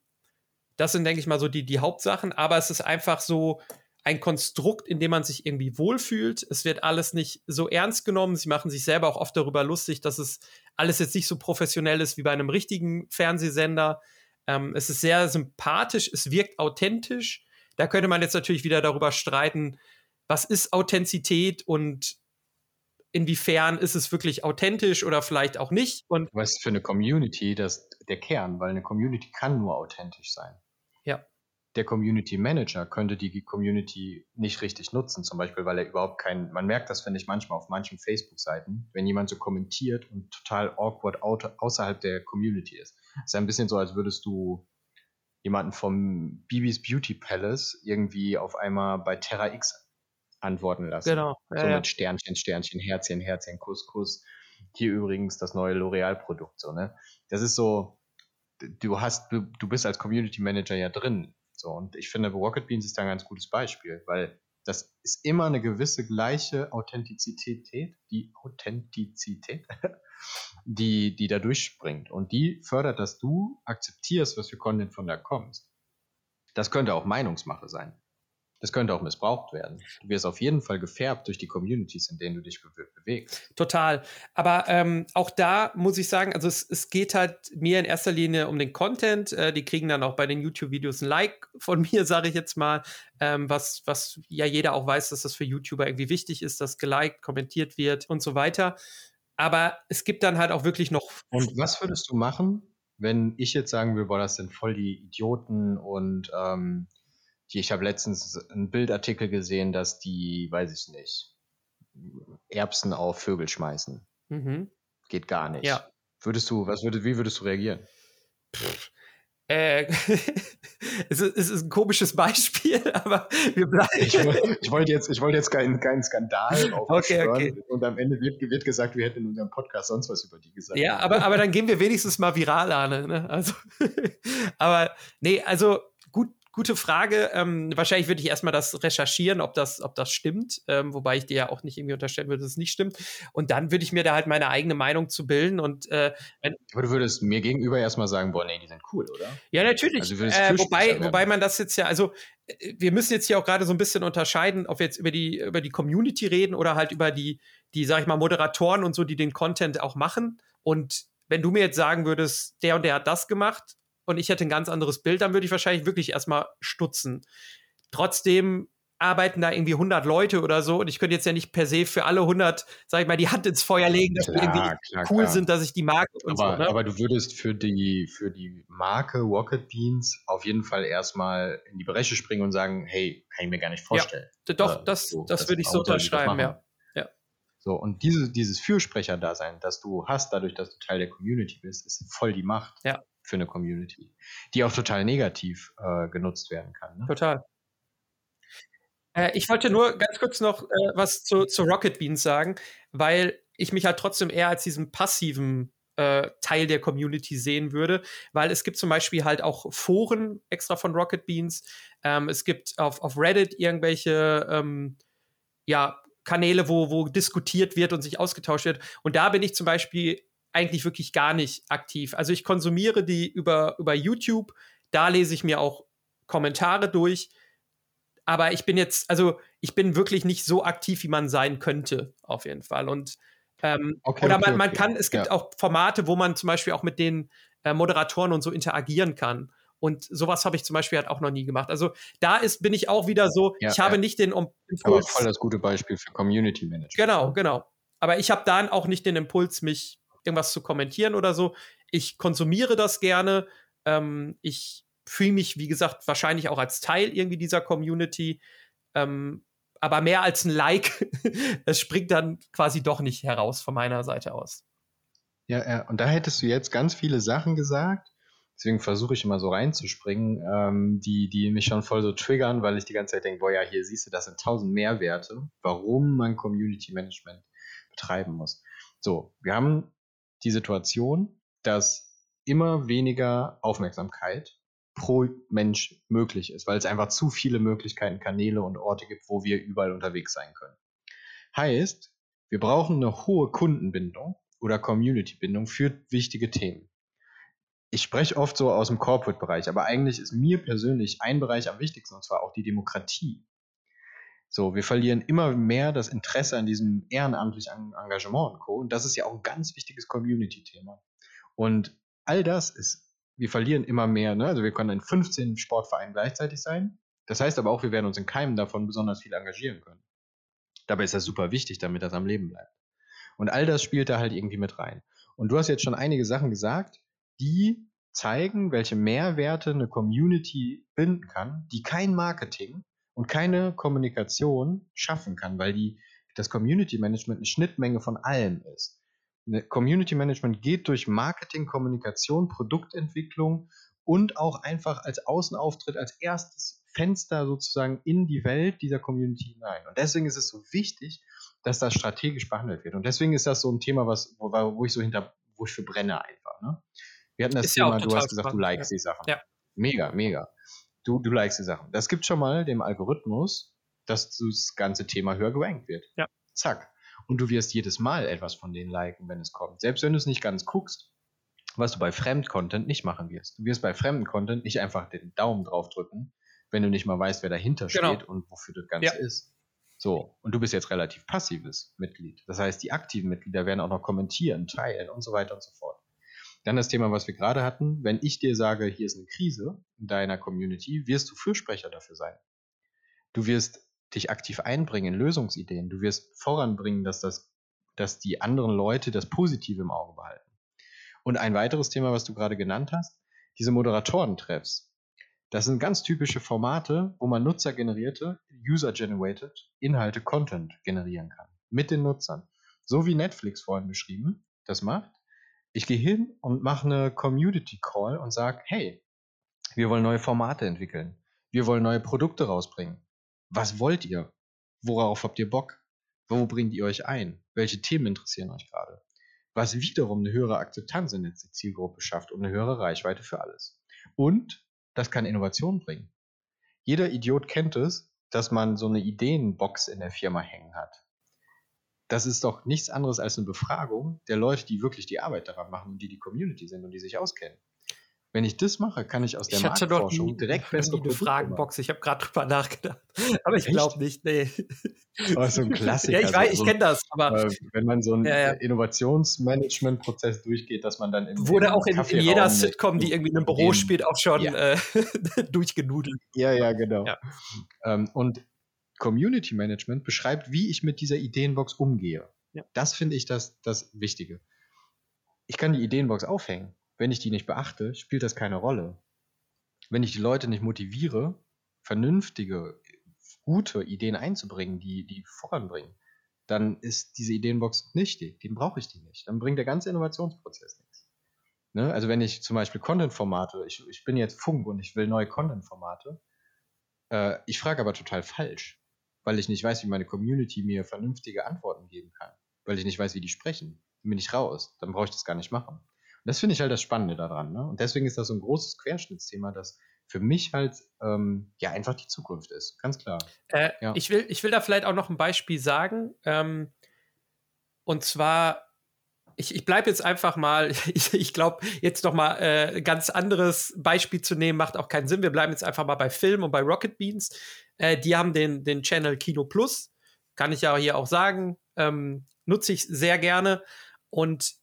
Das sind, denke ich mal, so die, die Hauptsachen. Aber es ist einfach so ein Konstrukt, in dem man sich irgendwie wohlfühlt. Es wird alles nicht so ernst genommen. Sie machen sich selber auch oft darüber lustig, dass es alles jetzt nicht so professionell ist wie bei einem richtigen Fernsehsender. Ähm, es ist sehr sympathisch, es wirkt authentisch. Da könnte man jetzt natürlich wieder darüber streiten, was ist Authentizität und inwiefern ist es wirklich authentisch oder vielleicht auch nicht. Und was für eine Community das der Kern, weil eine Community kann nur authentisch sein. Ja. Der Community Manager könnte die Community nicht richtig nutzen, zum Beispiel, weil er überhaupt kein, man merkt das, finde ich, manchmal auf manchen Facebook-Seiten, wenn jemand so kommentiert und total awkward außerhalb der Community ist. Es ist ein bisschen so, als würdest du jemanden vom Bibis Beauty Palace irgendwie auf einmal bei Terra X antworten lassen. Genau. Ja, so mit Sternchen, Sternchen, Herzchen, Herzchen, Kuss, Kuss. Hier übrigens das neue L'Oreal-Produkt, so, ne? Das ist so, du hast, du, bist als Community Manager ja drin. So, und ich finde, Rocket Beans ist da ein ganz gutes Beispiel, weil das ist immer eine gewisse gleiche Authentizität, die Authentizität, [laughs] die, die da durchspringt. Und die fördert, dass du akzeptierst, was für Content von da kommt. Das könnte auch Meinungsmache sein. Das könnte auch missbraucht werden. Du wirst auf jeden Fall gefärbt durch die Communities, in denen du dich be bewegst. Total. Aber ähm, auch da muss ich sagen, also es, es, geht halt mir in erster Linie um den Content. Äh, die kriegen dann auch bei den YouTube-Videos ein Like von [laughs] mir, sage ich jetzt mal. Ähm, was, was ja jeder auch weiß, dass das für YouTuber irgendwie wichtig ist, dass geliked, kommentiert wird und so weiter. Aber es gibt dann halt auch wirklich noch. Und was würdest du machen, wenn ich jetzt sagen will, boah, das sind voll die Idioten und ähm, ich habe letztens einen Bildartikel gesehen, dass die, weiß ich nicht, Erbsen auf Vögel schmeißen. Mhm. Geht gar nicht. Ja. Würdest du, was würdest, wie würdest du reagieren? Pff, äh, [laughs] es, ist, es, ist, ein komisches Beispiel, [laughs] aber wir bleiben. Ich, ich wollte jetzt, ich wollte jetzt keinen, keinen Skandal okay, okay. und am Ende wird, wird, gesagt, wir hätten in unserem Podcast sonst was über die gesagt. Ja, aber, aber dann gehen wir wenigstens mal viral an. Ne? Also, [laughs] aber nee, also gute Frage. Ähm, wahrscheinlich würde ich erstmal das recherchieren, ob das, ob das stimmt, ähm, wobei ich dir ja auch nicht irgendwie unterstellen würde, dass es nicht stimmt. Und dann würde ich mir da halt meine eigene Meinung zu bilden. Und, äh, Aber du würdest mir gegenüber erstmal sagen, boah, nee, die sind cool, oder? Ja, natürlich. Also äh, wobei, wobei man das jetzt ja, also äh, wir müssen jetzt hier auch gerade so ein bisschen unterscheiden, ob wir jetzt über die, über die Community reden oder halt über die, die, sag ich mal, Moderatoren und so, die den Content auch machen. Und wenn du mir jetzt sagen würdest, der und der hat das gemacht, und ich hätte ein ganz anderes Bild, dann würde ich wahrscheinlich wirklich erstmal stutzen. Trotzdem arbeiten da irgendwie 100 Leute oder so und ich könnte jetzt ja nicht per se für alle 100, sag ich mal, die Hand ins Feuer legen, dass klar, die irgendwie klar, cool klar. sind, dass ich die mag. aber, so, ne? aber du würdest für die, für die Marke Rocket Beans auf jeden Fall erstmal in die Bresche springen und sagen, hey, kann ich mir gar nicht vorstellen. Ja, doch, das, so, das, das würde ich so unterschreiben, ja. ja. So, und diese, dieses Fürsprecher-Dasein, das du hast, dadurch, dass du Teil der Community bist, ist voll die Macht. Ja für eine Community, die auch total negativ äh, genutzt werden kann. Ne? Total. Äh, ich wollte nur ganz kurz noch äh, was zu, zu, Rocket Beans sagen, weil ich mich halt trotzdem eher als diesen passiven äh, Teil der Community sehen würde, weil es gibt zum Beispiel halt auch Foren extra von Rocket Beans. Ähm, es gibt auf, auf Reddit irgendwelche ähm, ja, Kanäle, wo, wo diskutiert wird und sich ausgetauscht wird. Und da bin ich zum Beispiel eigentlich wirklich gar nicht aktiv. Also ich konsumiere die über, über YouTube, da lese ich mir auch Kommentare durch. Aber ich bin jetzt, also ich bin wirklich nicht so aktiv, wie man sein könnte, auf jeden Fall. Und ähm, okay, oder man, man kann, es gibt ja. auch Formate, wo man zum Beispiel auch mit den äh, Moderatoren und so interagieren kann. Und sowas habe ich zum Beispiel halt auch noch nie gemacht. Also da ist, bin ich auch wieder so, ja, ich habe nicht den Impuls. Aber voll das gute Beispiel für Community Management. Genau, genau. Aber ich habe dann auch nicht den Impuls, mich irgendwas zu kommentieren oder so. Ich konsumiere das gerne. Ähm, ich fühle mich, wie gesagt, wahrscheinlich auch als Teil irgendwie dieser Community. Ähm, aber mehr als ein Like, [laughs] es springt dann quasi doch nicht heraus von meiner Seite aus. Ja, ja, und da hättest du jetzt ganz viele Sachen gesagt. Deswegen versuche ich immer so reinzuspringen, ähm, die, die mich schon voll so triggern, weil ich die ganze Zeit denke, boah, ja, hier siehst du, das sind tausend Mehrwerte, warum man Community Management betreiben muss. So, wir haben die Situation, dass immer weniger Aufmerksamkeit pro Mensch möglich ist, weil es einfach zu viele Möglichkeiten, Kanäle und Orte gibt, wo wir überall unterwegs sein können. Heißt, wir brauchen eine hohe Kundenbindung oder Community-Bindung für wichtige Themen. Ich spreche oft so aus dem Corporate-Bereich, aber eigentlich ist mir persönlich ein Bereich am wichtigsten, und zwar auch die Demokratie. So, wir verlieren immer mehr das Interesse an diesem ehrenamtlichen Engagement und Co. Und das ist ja auch ein ganz wichtiges Community-Thema. Und all das ist, wir verlieren immer mehr, ne? Also wir können in 15 Sportvereinen gleichzeitig sein. Das heißt aber auch, wir werden uns in keinem davon besonders viel engagieren können. Dabei ist das super wichtig, damit das am Leben bleibt. Und all das spielt da halt irgendwie mit rein. Und du hast jetzt schon einige Sachen gesagt, die zeigen, welche Mehrwerte eine Community binden kann, die kein Marketing und keine Kommunikation schaffen kann, weil die, das Community Management eine Schnittmenge von allem ist. Eine Community Management geht durch Marketing, Kommunikation, Produktentwicklung und auch einfach als Außenauftritt, als erstes Fenster sozusagen in die Welt dieser Community hinein. Und deswegen ist es so wichtig, dass das strategisch behandelt wird. Und deswegen ist das so ein Thema, was, wo, wo ich so hinter, wo ich für brenne einfach. Ne? Wir hatten das ist Thema, ja du hast gesagt, spannend. du likest ja. die Sachen. Ja. Mega, mega du, du likest die Sachen. Das gibt schon mal dem Algorithmus, dass das ganze Thema höher gerankt wird. Ja. Zack. Und du wirst jedes Mal etwas von denen liken, wenn es kommt. Selbst wenn du es nicht ganz guckst, was du bei Fremdcontent nicht machen wirst. Du wirst bei fremden Content nicht einfach den Daumen drauf drücken, wenn du nicht mal weißt, wer dahinter genau. steht und wofür das Ganze ja. ist. So, und du bist jetzt relativ passives Mitglied. Das heißt, die aktiven Mitglieder werden auch noch kommentieren, teilen und so weiter und so fort. Dann das Thema, was wir gerade hatten. Wenn ich dir sage, hier ist eine Krise in deiner Community, wirst du Fürsprecher dafür sein. Du wirst dich aktiv einbringen in Lösungsideen. Du wirst voranbringen, dass, das, dass die anderen Leute das Positive im Auge behalten. Und ein weiteres Thema, was du gerade genannt hast, diese Moderatorentreffs. Das sind ganz typische Formate, wo man nutzergenerierte, user-generated Inhalte, Content generieren kann. Mit den Nutzern. So wie Netflix vorhin beschrieben, das macht. Ich gehe hin und mache eine Community Call und sage, hey, wir wollen neue Formate entwickeln. Wir wollen neue Produkte rausbringen. Was wollt ihr? Worauf habt ihr Bock? Wo bringt ihr euch ein? Welche Themen interessieren euch gerade? Was wiederum eine höhere Akzeptanz in der Zielgruppe schafft und eine höhere Reichweite für alles. Und das kann Innovation bringen. Jeder Idiot kennt es, dass man so eine Ideenbox in der Firma hängen hat das ist doch nichts anderes als eine Befragung der Leute, die wirklich die Arbeit daran machen und die die Community sind und die sich auskennen. Wenn ich das mache, kann ich aus der ich Marktforschung nie, direkt bessere eine Fragenbox. Ich habe gerade drüber nachgedacht, [laughs] aber ich glaube nicht. Nee. Aber so ein Klassiker. ja, ich, weiß, ich kenne das, aber äh, wenn man so einen ja, ja. Innovationsmanagement-Prozess durchgeht, dass man dann in, wurde auch in, in jeder Sitcom, die irgendwie in einem Büro spielt, auch schon ja. äh, [laughs] durchgenudelt. Ja, ja, genau. Ähm, und Community Management beschreibt, wie ich mit dieser Ideenbox umgehe. Ja. Das finde ich das, das Wichtige. Ich kann die Ideenbox aufhängen. Wenn ich die nicht beachte, spielt das keine Rolle. Wenn ich die Leute nicht motiviere, vernünftige, gute Ideen einzubringen, die, die voranbringen, dann ist diese Ideenbox nichtig. Den brauche ich die nicht. Dann bringt der ganze Innovationsprozess nichts. Ne? Also wenn ich zum Beispiel Content-Formate, ich, ich bin jetzt Funk und ich will neue Content-Formate, äh, ich frage aber total falsch weil ich nicht weiß, wie meine Community mir vernünftige Antworten geben kann, weil ich nicht weiß, wie die sprechen. Dann bin ich raus, dann brauche ich das gar nicht machen. Und das finde ich halt das Spannende daran. Ne? Und deswegen ist das so ein großes Querschnittsthema, das für mich halt ähm, ja einfach die Zukunft ist, ganz klar. Äh, ja. ich, will, ich will da vielleicht auch noch ein Beispiel sagen. Ähm, und zwar ich, ich bleibe jetzt einfach mal, [laughs] ich, ich glaube, jetzt noch mal äh, ganz anderes Beispiel zu nehmen, macht auch keinen Sinn. Wir bleiben jetzt einfach mal bei Film und bei Rocket Beans. Äh, die haben den, den Channel Kino Plus, kann ich ja hier auch sagen, ähm, nutze ich sehr gerne. Und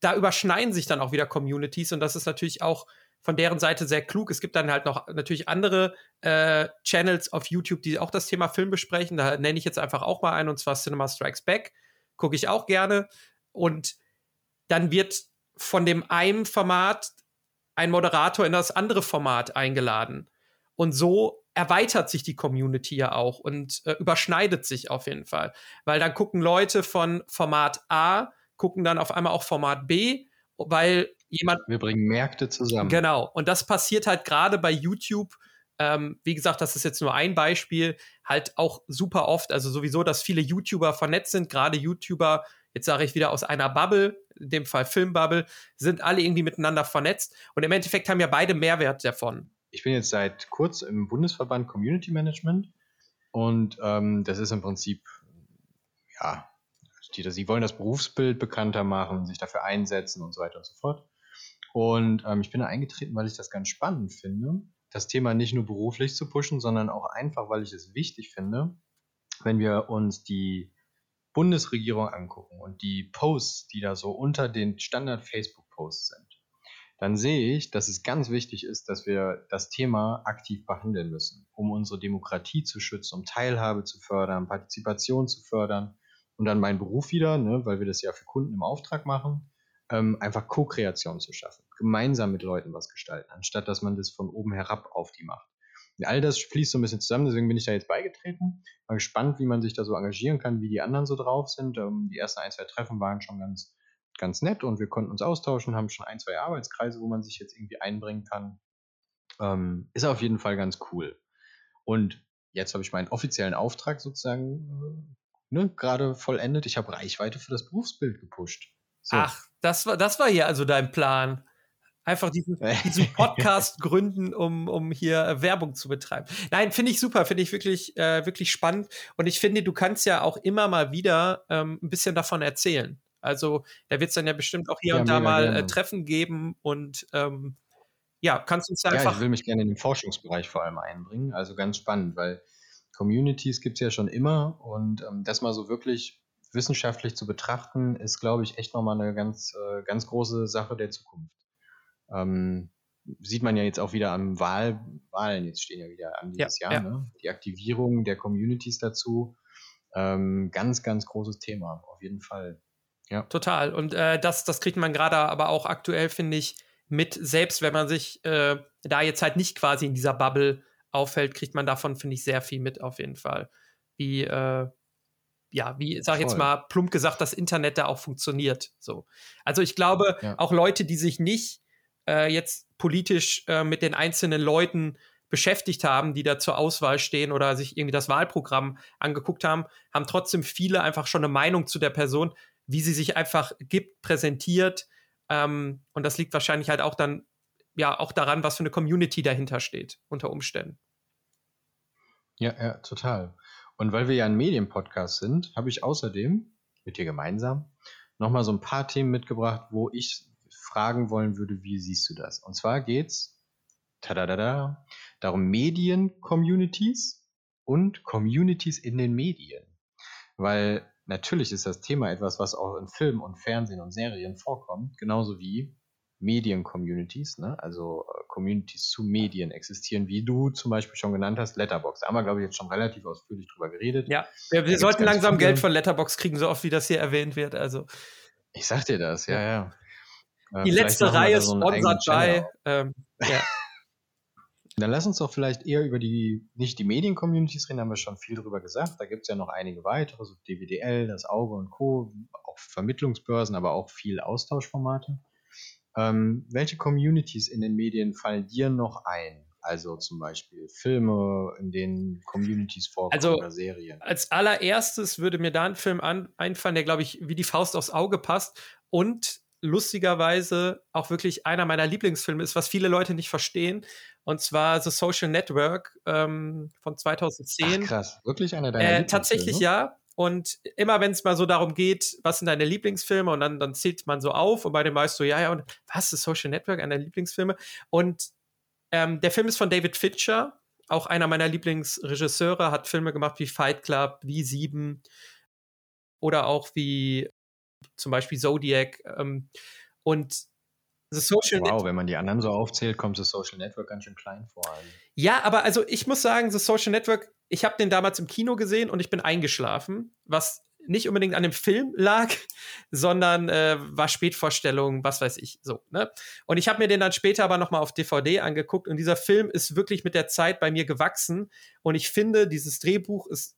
da überschneiden sich dann auch wieder Communities und das ist natürlich auch von deren Seite sehr klug. Es gibt dann halt noch natürlich andere äh, Channels auf YouTube, die auch das Thema Film besprechen. Da nenne ich jetzt einfach auch mal einen, und zwar Cinema Strikes Back. Gucke ich auch gerne. Und dann wird von dem einen Format ein Moderator in das andere Format eingeladen. Und so erweitert sich die Community ja auch und äh, überschneidet sich auf jeden Fall. Weil dann gucken Leute von Format A, gucken dann auf einmal auch Format B, weil jemand. Wir bringen Märkte zusammen. Genau. Und das passiert halt gerade bei YouTube. Ähm, wie gesagt, das ist jetzt nur ein Beispiel, halt auch super oft. Also sowieso, dass viele YouTuber vernetzt sind, gerade YouTuber jetzt sage ich wieder aus einer Bubble, in dem Fall Filmbubble, sind alle irgendwie miteinander vernetzt und im Endeffekt haben ja beide Mehrwert davon. Ich bin jetzt seit kurz im Bundesverband Community Management und ähm, das ist im Prinzip ja die, sie wollen das Berufsbild bekannter machen, sich dafür einsetzen und so weiter und so fort. Und ähm, ich bin da eingetreten, weil ich das ganz spannend finde, das Thema nicht nur beruflich zu pushen, sondern auch einfach, weil ich es wichtig finde, wenn wir uns die Bundesregierung angucken und die Posts, die da so unter den Standard-Facebook-Posts sind, dann sehe ich, dass es ganz wichtig ist, dass wir das Thema aktiv behandeln müssen, um unsere Demokratie zu schützen, um Teilhabe zu fördern, Partizipation zu fördern und dann mein Beruf wieder, ne, weil wir das ja für Kunden im Auftrag machen, ähm, einfach Co-Kreation zu schaffen, gemeinsam mit Leuten was gestalten, anstatt dass man das von oben herab auf die macht. Und all das fließt so ein bisschen zusammen, deswegen bin ich da jetzt beigetreten. Mal gespannt, wie man sich da so engagieren kann, wie die anderen so drauf sind. Ähm, die ersten ein, zwei Treffen waren schon ganz, ganz nett und wir konnten uns austauschen, haben schon ein, zwei Arbeitskreise, wo man sich jetzt irgendwie einbringen kann. Ähm, ist auf jeden Fall ganz cool. Und jetzt habe ich meinen offiziellen Auftrag sozusagen äh, ne, gerade vollendet. Ich habe Reichweite für das Berufsbild gepusht. So. Ach, das war, das war hier also dein Plan. Einfach diesen, [laughs] diesen Podcast gründen, um, um hier äh, Werbung zu betreiben. Nein, finde ich super, finde ich wirklich, äh, wirklich spannend. Und ich finde, du kannst ja auch immer mal wieder ähm, ein bisschen davon erzählen. Also, da wird es dann ja bestimmt auch hier ja, und da mal äh, Treffen geben und ähm, ja, kannst du uns ja, einfach. Ja, ich will mich gerne in den Forschungsbereich vor allem einbringen. Also ganz spannend, weil Communities gibt es ja schon immer und ähm, das mal so wirklich wissenschaftlich zu betrachten, ist, glaube ich, echt nochmal eine ganz, äh, ganz große Sache der Zukunft. Ähm, sieht man ja jetzt auch wieder am Wahl, Wahlen, jetzt stehen ja wieder an dieses ja, Jahr, ja. Ne? die Aktivierung der Communities dazu. Ähm, ganz, ganz großes Thema, auf jeden Fall. Ja. Total. Und äh, das, das kriegt man gerade aber auch aktuell, finde ich, mit, selbst wenn man sich äh, da jetzt halt nicht quasi in dieser Bubble auffällt, kriegt man davon, finde ich, sehr viel mit, auf jeden Fall. Wie, äh, ja, wie sag ich jetzt mal plump gesagt, das Internet da auch funktioniert. So. Also ich glaube, ja. auch Leute, die sich nicht äh, jetzt politisch äh, mit den einzelnen Leuten beschäftigt haben, die da zur Auswahl stehen oder sich irgendwie das Wahlprogramm angeguckt haben, haben trotzdem viele einfach schon eine Meinung zu der Person, wie sie sich einfach gibt, präsentiert. Ähm, und das liegt wahrscheinlich halt auch dann ja auch daran, was für eine Community dahinter steht, unter Umständen. Ja, ja, total. Und weil wir ja ein Medienpodcast sind, habe ich außerdem mit dir gemeinsam nochmal so ein paar Themen mitgebracht, wo ich fragen wollen würde, wie siehst du das? Und zwar geht's tadadada, darum Medien-Communities und Communities in den Medien. Weil natürlich ist das Thema etwas, was auch in Film und Fernsehen und Serien vorkommt, genauso wie Medien-Communities, ne? also äh, Communities zu Medien existieren, wie du zum Beispiel schon genannt hast, Letterbox. Da haben wir, glaube ich, jetzt schon relativ ausführlich drüber geredet. Ja, wir, wir sollten langsam Geld von Letterbox kriegen, so oft wie das hier erwähnt wird. Also. Ich sag dir das, ja, ja. Die äh, letzte Reihe so sponsert bei. Ähm, ja. [laughs] Dann lass uns doch vielleicht eher über die, nicht die Medien-Communities reden, haben wir schon viel drüber gesagt. Da gibt es ja noch einige weitere, so DWDL, das Auge und Co., auch Vermittlungsbörsen, aber auch viel Austauschformate. Ähm, welche Communities in den Medien fallen dir noch ein? Also zum Beispiel Filme, in denen Communities vorkommen also, oder Serien. Als allererstes würde mir da ein Film an, einfallen, der, glaube ich, wie die Faust aufs Auge passt und lustigerweise auch wirklich einer meiner Lieblingsfilme ist, was viele Leute nicht verstehen. Und zwar The Social Network ähm, von 2010. Ach, krass, wirklich einer deiner äh, Tatsächlich ja. Und immer wenn es mal so darum geht, was sind deine Lieblingsfilme, und dann, dann zählt man so auf und bei dem weißt du, ja, ja, und was ist Social Network, einer der Lieblingsfilme? Und ähm, der Film ist von David Fincher, auch einer meiner Lieblingsregisseure, hat Filme gemacht wie Fight Club, wie Sieben oder auch wie zum Beispiel Zodiac. Ähm, und The Social wow, Network. wenn man die anderen so aufzählt, kommt The Social Network ganz schön klein vor. Ja, aber also ich muss sagen, The Social Network, ich habe den damals im Kino gesehen und ich bin eingeschlafen, was nicht unbedingt an dem Film lag, [laughs] sondern äh, war Spätvorstellung, was weiß ich, so. Ne? Und ich habe mir den dann später aber noch mal auf DVD angeguckt und dieser Film ist wirklich mit der Zeit bei mir gewachsen und ich finde, dieses Drehbuch ist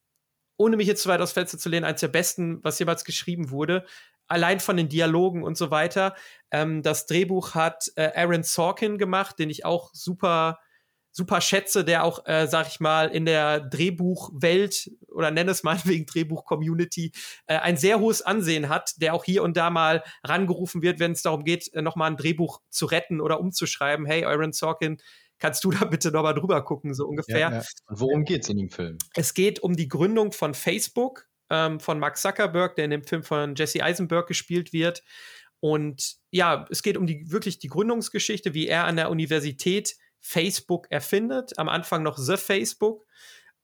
ohne mich jetzt zu weit aus Fenster zu lehnen, eines der besten, was jemals geschrieben wurde allein von den Dialogen und so weiter. Ähm, das Drehbuch hat äh, Aaron Sorkin gemacht, den ich auch super super schätze, der auch, äh, sag ich mal, in der Drehbuchwelt oder nenne es mal [laughs] wegen Drehbuch-Community äh, ein sehr hohes Ansehen hat, der auch hier und da mal rangerufen wird, wenn es darum geht, äh, nochmal ein Drehbuch zu retten oder umzuschreiben. Hey, Aaron Sorkin, kannst du da [laughs] bitte nochmal drüber gucken, so ungefähr. Ja, ja. Worum geht es in dem Film? Es geht um die Gründung von Facebook ähm, von Mark Zuckerberg, der in dem Film von Jesse Eisenberg gespielt wird. Und ja, es geht um die wirklich die Gründungsgeschichte, wie er an der Universität Facebook erfindet, am Anfang noch The Facebook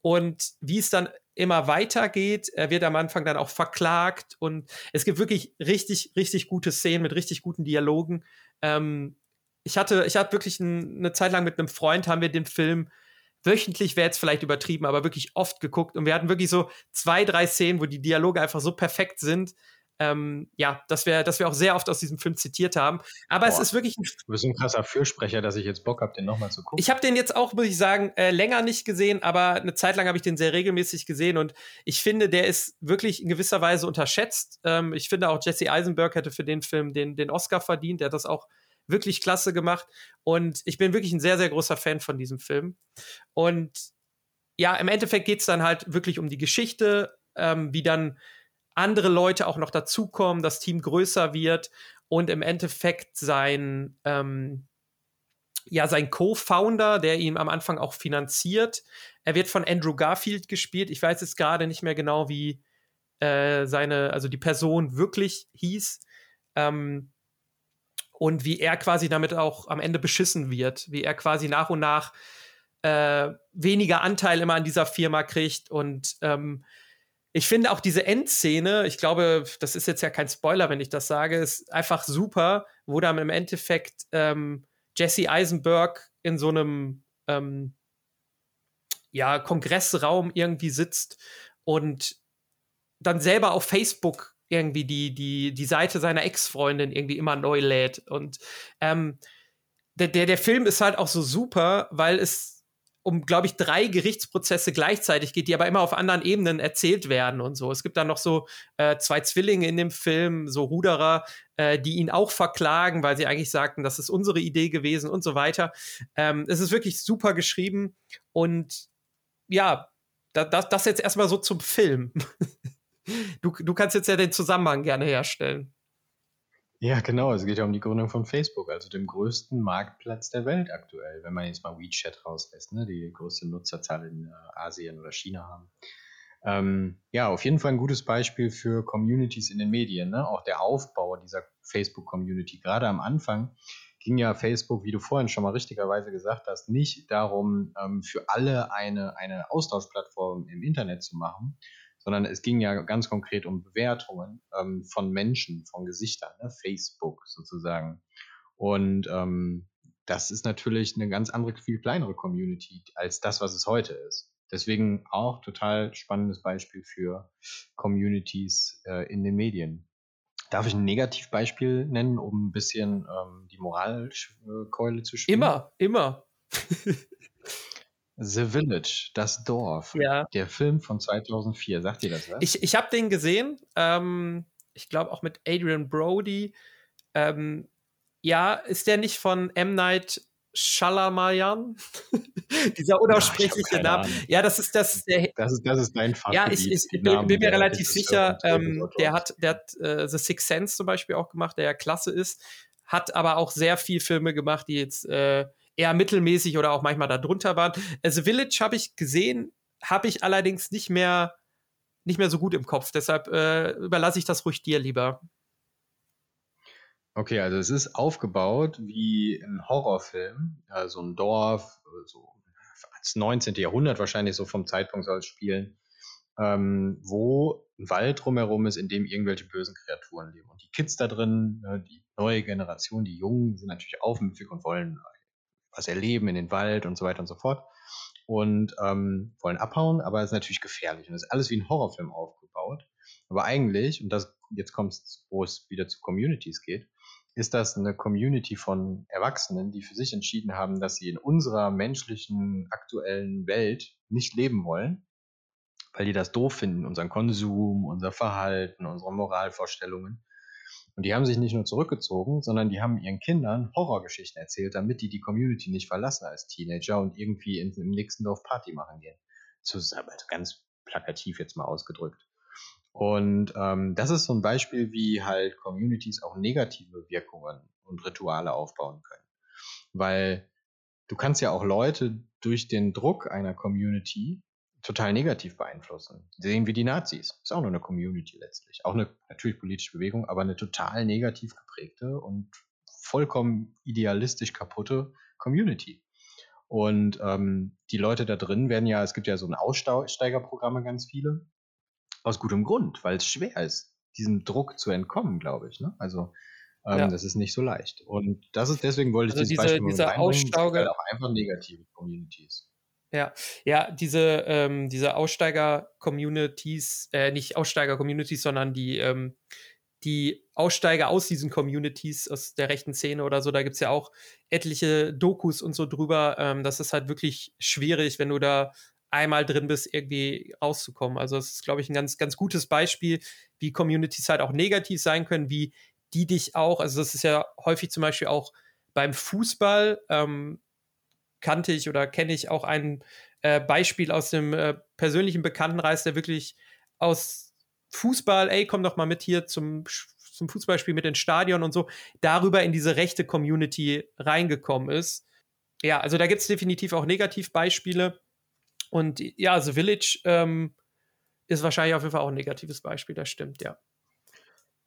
und wie es dann immer weitergeht. Er wird am Anfang dann auch verklagt und es gibt wirklich richtig, richtig gute Szenen mit richtig guten Dialogen. Ähm, ich hatte, ich hatte wirklich ein, eine Zeit lang mit einem Freund, haben wir den Film wöchentlich wäre jetzt vielleicht übertrieben, aber wirklich oft geguckt und wir hatten wirklich so zwei, drei Szenen, wo die Dialoge einfach so perfekt sind, ähm, ja, dass wir, dass wir auch sehr oft aus diesem Film zitiert haben. Aber Boah, es ist wirklich. Ein du bist ein krasser Fürsprecher, dass ich jetzt Bock habe, den nochmal zu gucken. Ich habe den jetzt auch, muss ich sagen, äh, länger nicht gesehen, aber eine Zeit lang habe ich den sehr regelmäßig gesehen und ich finde, der ist wirklich in gewisser Weise unterschätzt. Ähm, ich finde auch Jesse Eisenberg hätte für den Film den, den Oscar verdient. Der hat das auch wirklich klasse gemacht und ich bin wirklich ein sehr, sehr großer Fan von diesem Film. Und ja, im Endeffekt geht es dann halt wirklich um die Geschichte, ähm, wie dann andere Leute auch noch dazukommen, das Team größer wird und im Endeffekt sein, ähm, ja, sein Co-Founder, der ihn am Anfang auch finanziert, er wird von Andrew Garfield gespielt. Ich weiß jetzt gerade nicht mehr genau, wie äh, seine, also die Person wirklich hieß. Ähm, und wie er quasi damit auch am Ende beschissen wird, wie er quasi nach und nach äh, weniger Anteil immer an dieser Firma kriegt. Und ähm, ich finde auch diese Endszene, ich glaube, das ist jetzt ja kein Spoiler, wenn ich das sage, ist einfach super, wo dann im Endeffekt ähm, Jesse Eisenberg in so einem ähm, ja, Kongressraum irgendwie sitzt und dann selber auf Facebook irgendwie die, die, die Seite seiner Ex-Freundin irgendwie immer neu lädt. Und ähm, der, der, der Film ist halt auch so super, weil es um, glaube ich, drei Gerichtsprozesse gleichzeitig geht, die aber immer auf anderen Ebenen erzählt werden und so. Es gibt dann noch so äh, zwei Zwillinge in dem Film, so Ruderer, äh, die ihn auch verklagen, weil sie eigentlich sagten, das ist unsere Idee gewesen und so weiter. Ähm, es ist wirklich super geschrieben und ja, da, das, das jetzt erstmal so zum Film. [laughs] du, du kannst jetzt ja den Zusammenhang gerne herstellen. Ja, genau. Es geht ja um die Gründung von Facebook, also dem größten Marktplatz der Welt aktuell, wenn man jetzt mal WeChat rauslässt, ne, die größte Nutzerzahl in äh, Asien oder China haben. Ähm, ja, auf jeden Fall ein gutes Beispiel für Communities in den Medien. Ne? Auch der Aufbau dieser Facebook-Community. Gerade am Anfang ging ja Facebook, wie du vorhin schon mal richtigerweise gesagt hast, nicht darum, ähm, für alle eine, eine Austauschplattform im Internet zu machen, sondern es ging ja ganz konkret um Bewertungen ähm, von Menschen, von Gesichtern, ne? Facebook sozusagen. Und ähm, das ist natürlich eine ganz andere, viel kleinere Community als das, was es heute ist. Deswegen auch total spannendes Beispiel für Communities äh, in den Medien. Darf ich ein Negativbeispiel nennen, um ein bisschen ähm, die Moralkeule zu spielen? Immer, immer. [laughs] The Village, das Dorf. Ja. Der Film von 2004. Sagt ihr das was? Ich, ich habe den gesehen. Ähm, ich glaube auch mit Adrian Brody. Ähm, ja, ist der nicht von M. Night Shalamayan? [laughs] Dieser unaussprechliche Ach, Name. Ahnung. Ja, das ist das. Der, das ist, das ist dein Fachgebiet. Ja, ich, ich bin, Namen, bin, mir relativ sicher. Ähm, der hat, der hat äh, The Sixth Sense zum Beispiel auch gemacht, der ja klasse ist. Hat aber auch sehr viel Filme gemacht, die jetzt äh, eher mittelmäßig oder auch manchmal darunter waren. Also Village habe ich gesehen, habe ich allerdings nicht mehr nicht mehr so gut im Kopf. Deshalb äh, überlasse ich das ruhig dir lieber. Okay, also es ist aufgebaut wie ein Horrorfilm, also ein Dorf, so als 19. Jahrhundert wahrscheinlich so vom Zeitpunkt soll es spielen, ähm, wo ein Wald drumherum ist, in dem irgendwelche bösen Kreaturen leben. Und die Kids da drin, ne, die neue Generation, die Jungen, sind natürlich aufmüpfig und wollen was erleben in den Wald und so weiter und so fort. Und ähm, wollen abhauen, aber es ist natürlich gefährlich. Und es ist alles wie ein Horrorfilm aufgebaut. Aber eigentlich, und das jetzt kommt wo es wieder zu Communities geht, ist das eine Community von Erwachsenen, die für sich entschieden haben, dass sie in unserer menschlichen aktuellen Welt nicht leben wollen, weil die das doof finden, unseren Konsum, unser Verhalten, unsere Moralvorstellungen und die haben sich nicht nur zurückgezogen, sondern die haben ihren Kindern Horrorgeschichten erzählt, damit die die Community nicht verlassen als Teenager und irgendwie in, im nächsten Dorf Party machen gehen. Zusammen, also ganz plakativ jetzt mal ausgedrückt. Und ähm, das ist so ein Beispiel, wie halt Communities auch negative Wirkungen und Rituale aufbauen können. Weil du kannst ja auch Leute durch den Druck einer Community total negativ beeinflussen. Sehen wir die Nazis. Ist auch nur eine Community letztlich. Auch eine natürlich politische Bewegung, aber eine total negativ geprägte und vollkommen idealistisch kaputte Community. Und ähm, die Leute da drin werden ja, es gibt ja so ein Aussteigerprogramme ganz viele, aus gutem Grund, weil es schwer ist, diesem Druck zu entkommen, glaube ich. Ne? Also ähm, ja. das ist nicht so leicht. Und das ist deswegen wollte ich also dieses diese, Beispiel dieser Aussteiger auch einfach negative Communities. Ja, ja, diese, ähm, diese Aussteiger-Communities, äh, nicht Aussteiger-Communities, sondern die, ähm, die Aussteiger aus diesen Communities, aus der rechten Szene oder so, da gibt es ja auch etliche Dokus und so drüber. Ähm, das ist halt wirklich schwierig, wenn du da einmal drin bist, irgendwie rauszukommen. Also es ist, glaube ich, ein ganz, ganz gutes Beispiel, wie Communities halt auch negativ sein können, wie die dich auch, also das ist ja häufig zum Beispiel auch beim Fußball, ähm, kannte ich oder kenne ich auch ein äh, Beispiel aus dem äh, persönlichen Bekanntenreis, der wirklich aus Fußball, ey, komm doch mal mit hier zum, zum Fußballspiel mit ins Stadion und so, darüber in diese rechte Community reingekommen ist. Ja, also da gibt es definitiv auch Negativbeispiele. Und ja, The Village ähm, ist wahrscheinlich auf jeden Fall auch ein negatives Beispiel, das stimmt, ja.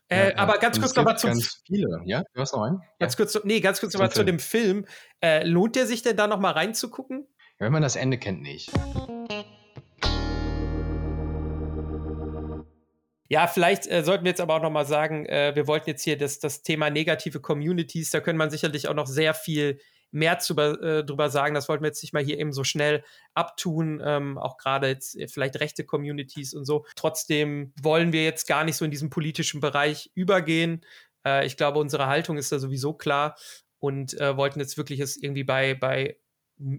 Äh, ja, aber ganz kurz nochmal zum. Ganz viele, ja? Du hast noch einen? Ganz ja. kurz, nee, ganz kurz nochmal zu dem Film. Äh, lohnt der sich denn da nochmal reinzugucken? Ja, wenn man das Ende kennt, nicht. Ja, vielleicht äh, sollten wir jetzt aber auch nochmal sagen, äh, wir wollten jetzt hier das, das Thema negative Communities, da können man sicherlich auch noch sehr viel mehr zu, äh, drüber sagen. Das wollten wir jetzt nicht mal hier eben so schnell abtun, ähm, auch gerade jetzt äh, vielleicht rechte Communities und so. Trotzdem wollen wir jetzt gar nicht so in diesen politischen Bereich übergehen. Äh, ich glaube, unsere Haltung ist da sowieso klar und äh, wollten jetzt wirklich es irgendwie bei, bei,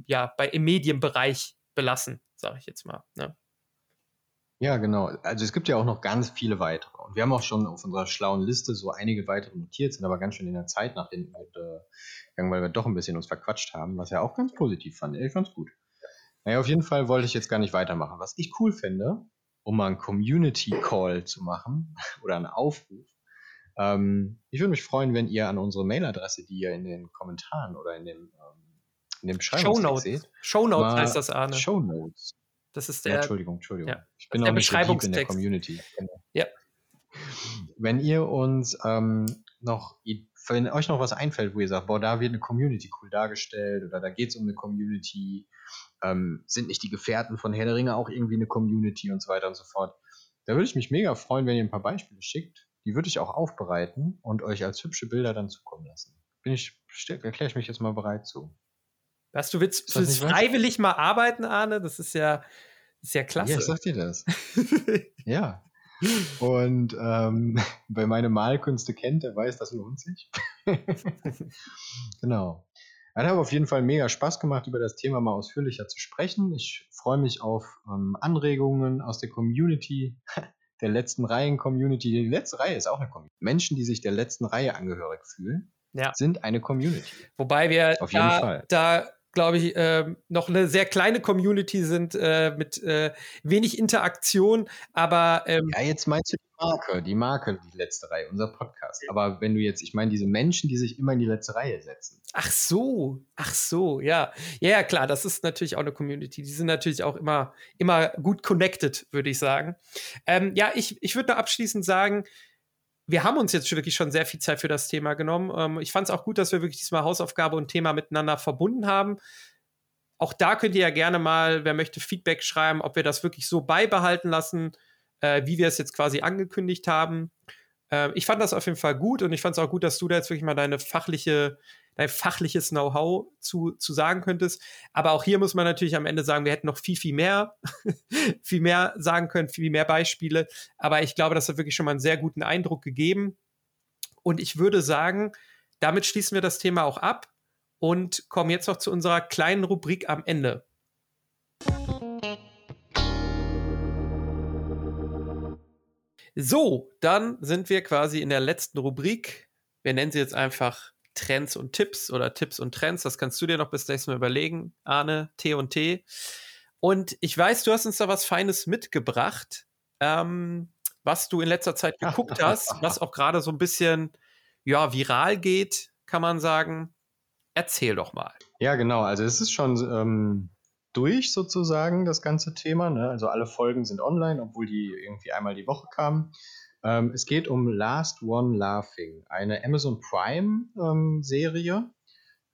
ja, bei im Medienbereich belassen, sage ich jetzt mal. Ne? Ja, genau. Also es gibt ja auch noch ganz viele weitere. Und wir haben auch schon auf unserer schlauen Liste so einige weitere notiert, sind aber ganz schön in der Zeit nach hinten äh, gegangen, weil wir doch ein bisschen uns verquatscht haben, was ja auch ganz positiv fand. Ich fand's gut. Naja, auf jeden Fall wollte ich jetzt gar nicht weitermachen. Was ich cool finde, um mal einen Community Call zu machen [laughs] oder einen Aufruf, ähm, ich würde mich freuen, wenn ihr an unsere Mailadresse, die ihr in den Kommentaren oder in dem, ähm, in dem Shownotes seht. Shownotes heißt das, Arne. Shownotes. Das ist der. Ja, Entschuldigung, Entschuldigung. Ja, ich bin auch nicht so in der Community. Ja. Wenn ihr uns ähm, noch, wenn euch noch was einfällt, wo ihr sagt, boah, da wird eine Community cool dargestellt oder da geht es um eine Community, ähm, sind nicht die Gefährten von Herr der Ringe auch irgendwie eine Community und so weiter und so fort. Da würde ich mich mega freuen, wenn ihr ein paar Beispiele schickt. Die würde ich auch aufbereiten und euch als hübsche Bilder dann zukommen lassen. Bin ich, erkläre ich mich jetzt mal bereit zu. Was, du willst fürs freiwillig mal arbeiten, Arne? Das ist ja, das ist ja klasse. Ja, ich sag dir das. [laughs] ja. Und ähm, [laughs] wer meine Malkünste kennt, der weiß, das lohnt sich. [laughs] genau. Hat aber auf jeden Fall mega Spaß gemacht, über das Thema mal ausführlicher zu sprechen. Ich freue mich auf ähm, Anregungen aus der Community, der letzten Reihen-Community. Die letzte Reihe ist auch eine Community. Menschen, die sich der letzten Reihe angehörig fühlen, ja. sind eine Community. Wobei wir auf jeden da, Fall. da glaube ich, äh, noch eine sehr kleine Community sind äh, mit äh, wenig Interaktion, aber ähm, ja, jetzt meinst du die Marke, die Marke, die letzte Reihe, unser Podcast. Aber wenn du jetzt, ich meine, diese Menschen, die sich immer in die letzte Reihe setzen. Ach so, ach so, ja. Ja, ja, klar, das ist natürlich auch eine Community. Die sind natürlich auch immer, immer gut connected, würde ich sagen. Ähm, ja, ich, ich würde abschließend sagen, wir haben uns jetzt wirklich schon sehr viel Zeit für das Thema genommen. Ähm, ich fand es auch gut, dass wir wirklich diesmal Hausaufgabe und Thema miteinander verbunden haben. Auch da könnt ihr ja gerne mal, wer möchte, Feedback schreiben, ob wir das wirklich so beibehalten lassen, äh, wie wir es jetzt quasi angekündigt haben. Äh, ich fand das auf jeden Fall gut und ich fand es auch gut, dass du da jetzt wirklich mal deine fachliche dein fachliches Know-how zu, zu sagen könntest. Aber auch hier muss man natürlich am Ende sagen, wir hätten noch viel, viel mehr, [laughs] viel mehr sagen können, viel mehr Beispiele. Aber ich glaube, das hat wirklich schon mal einen sehr guten Eindruck gegeben. Und ich würde sagen, damit schließen wir das Thema auch ab und kommen jetzt noch zu unserer kleinen Rubrik am Ende. So, dann sind wir quasi in der letzten Rubrik. Wir nennen sie jetzt einfach Trends und Tipps oder Tipps und Trends. Das kannst du dir noch bis nächstes Mal überlegen, Arne, T und T. Und ich weiß, du hast uns da was Feines mitgebracht, ähm, was du in letzter Zeit geguckt hast, was auch gerade so ein bisschen ja, viral geht, kann man sagen. Erzähl doch mal. Ja, genau. Also es ist schon ähm, durch sozusagen, das ganze Thema. Ne? Also alle Folgen sind online, obwohl die irgendwie einmal die Woche kamen. Ähm, es geht um Last One Laughing, eine Amazon Prime ähm,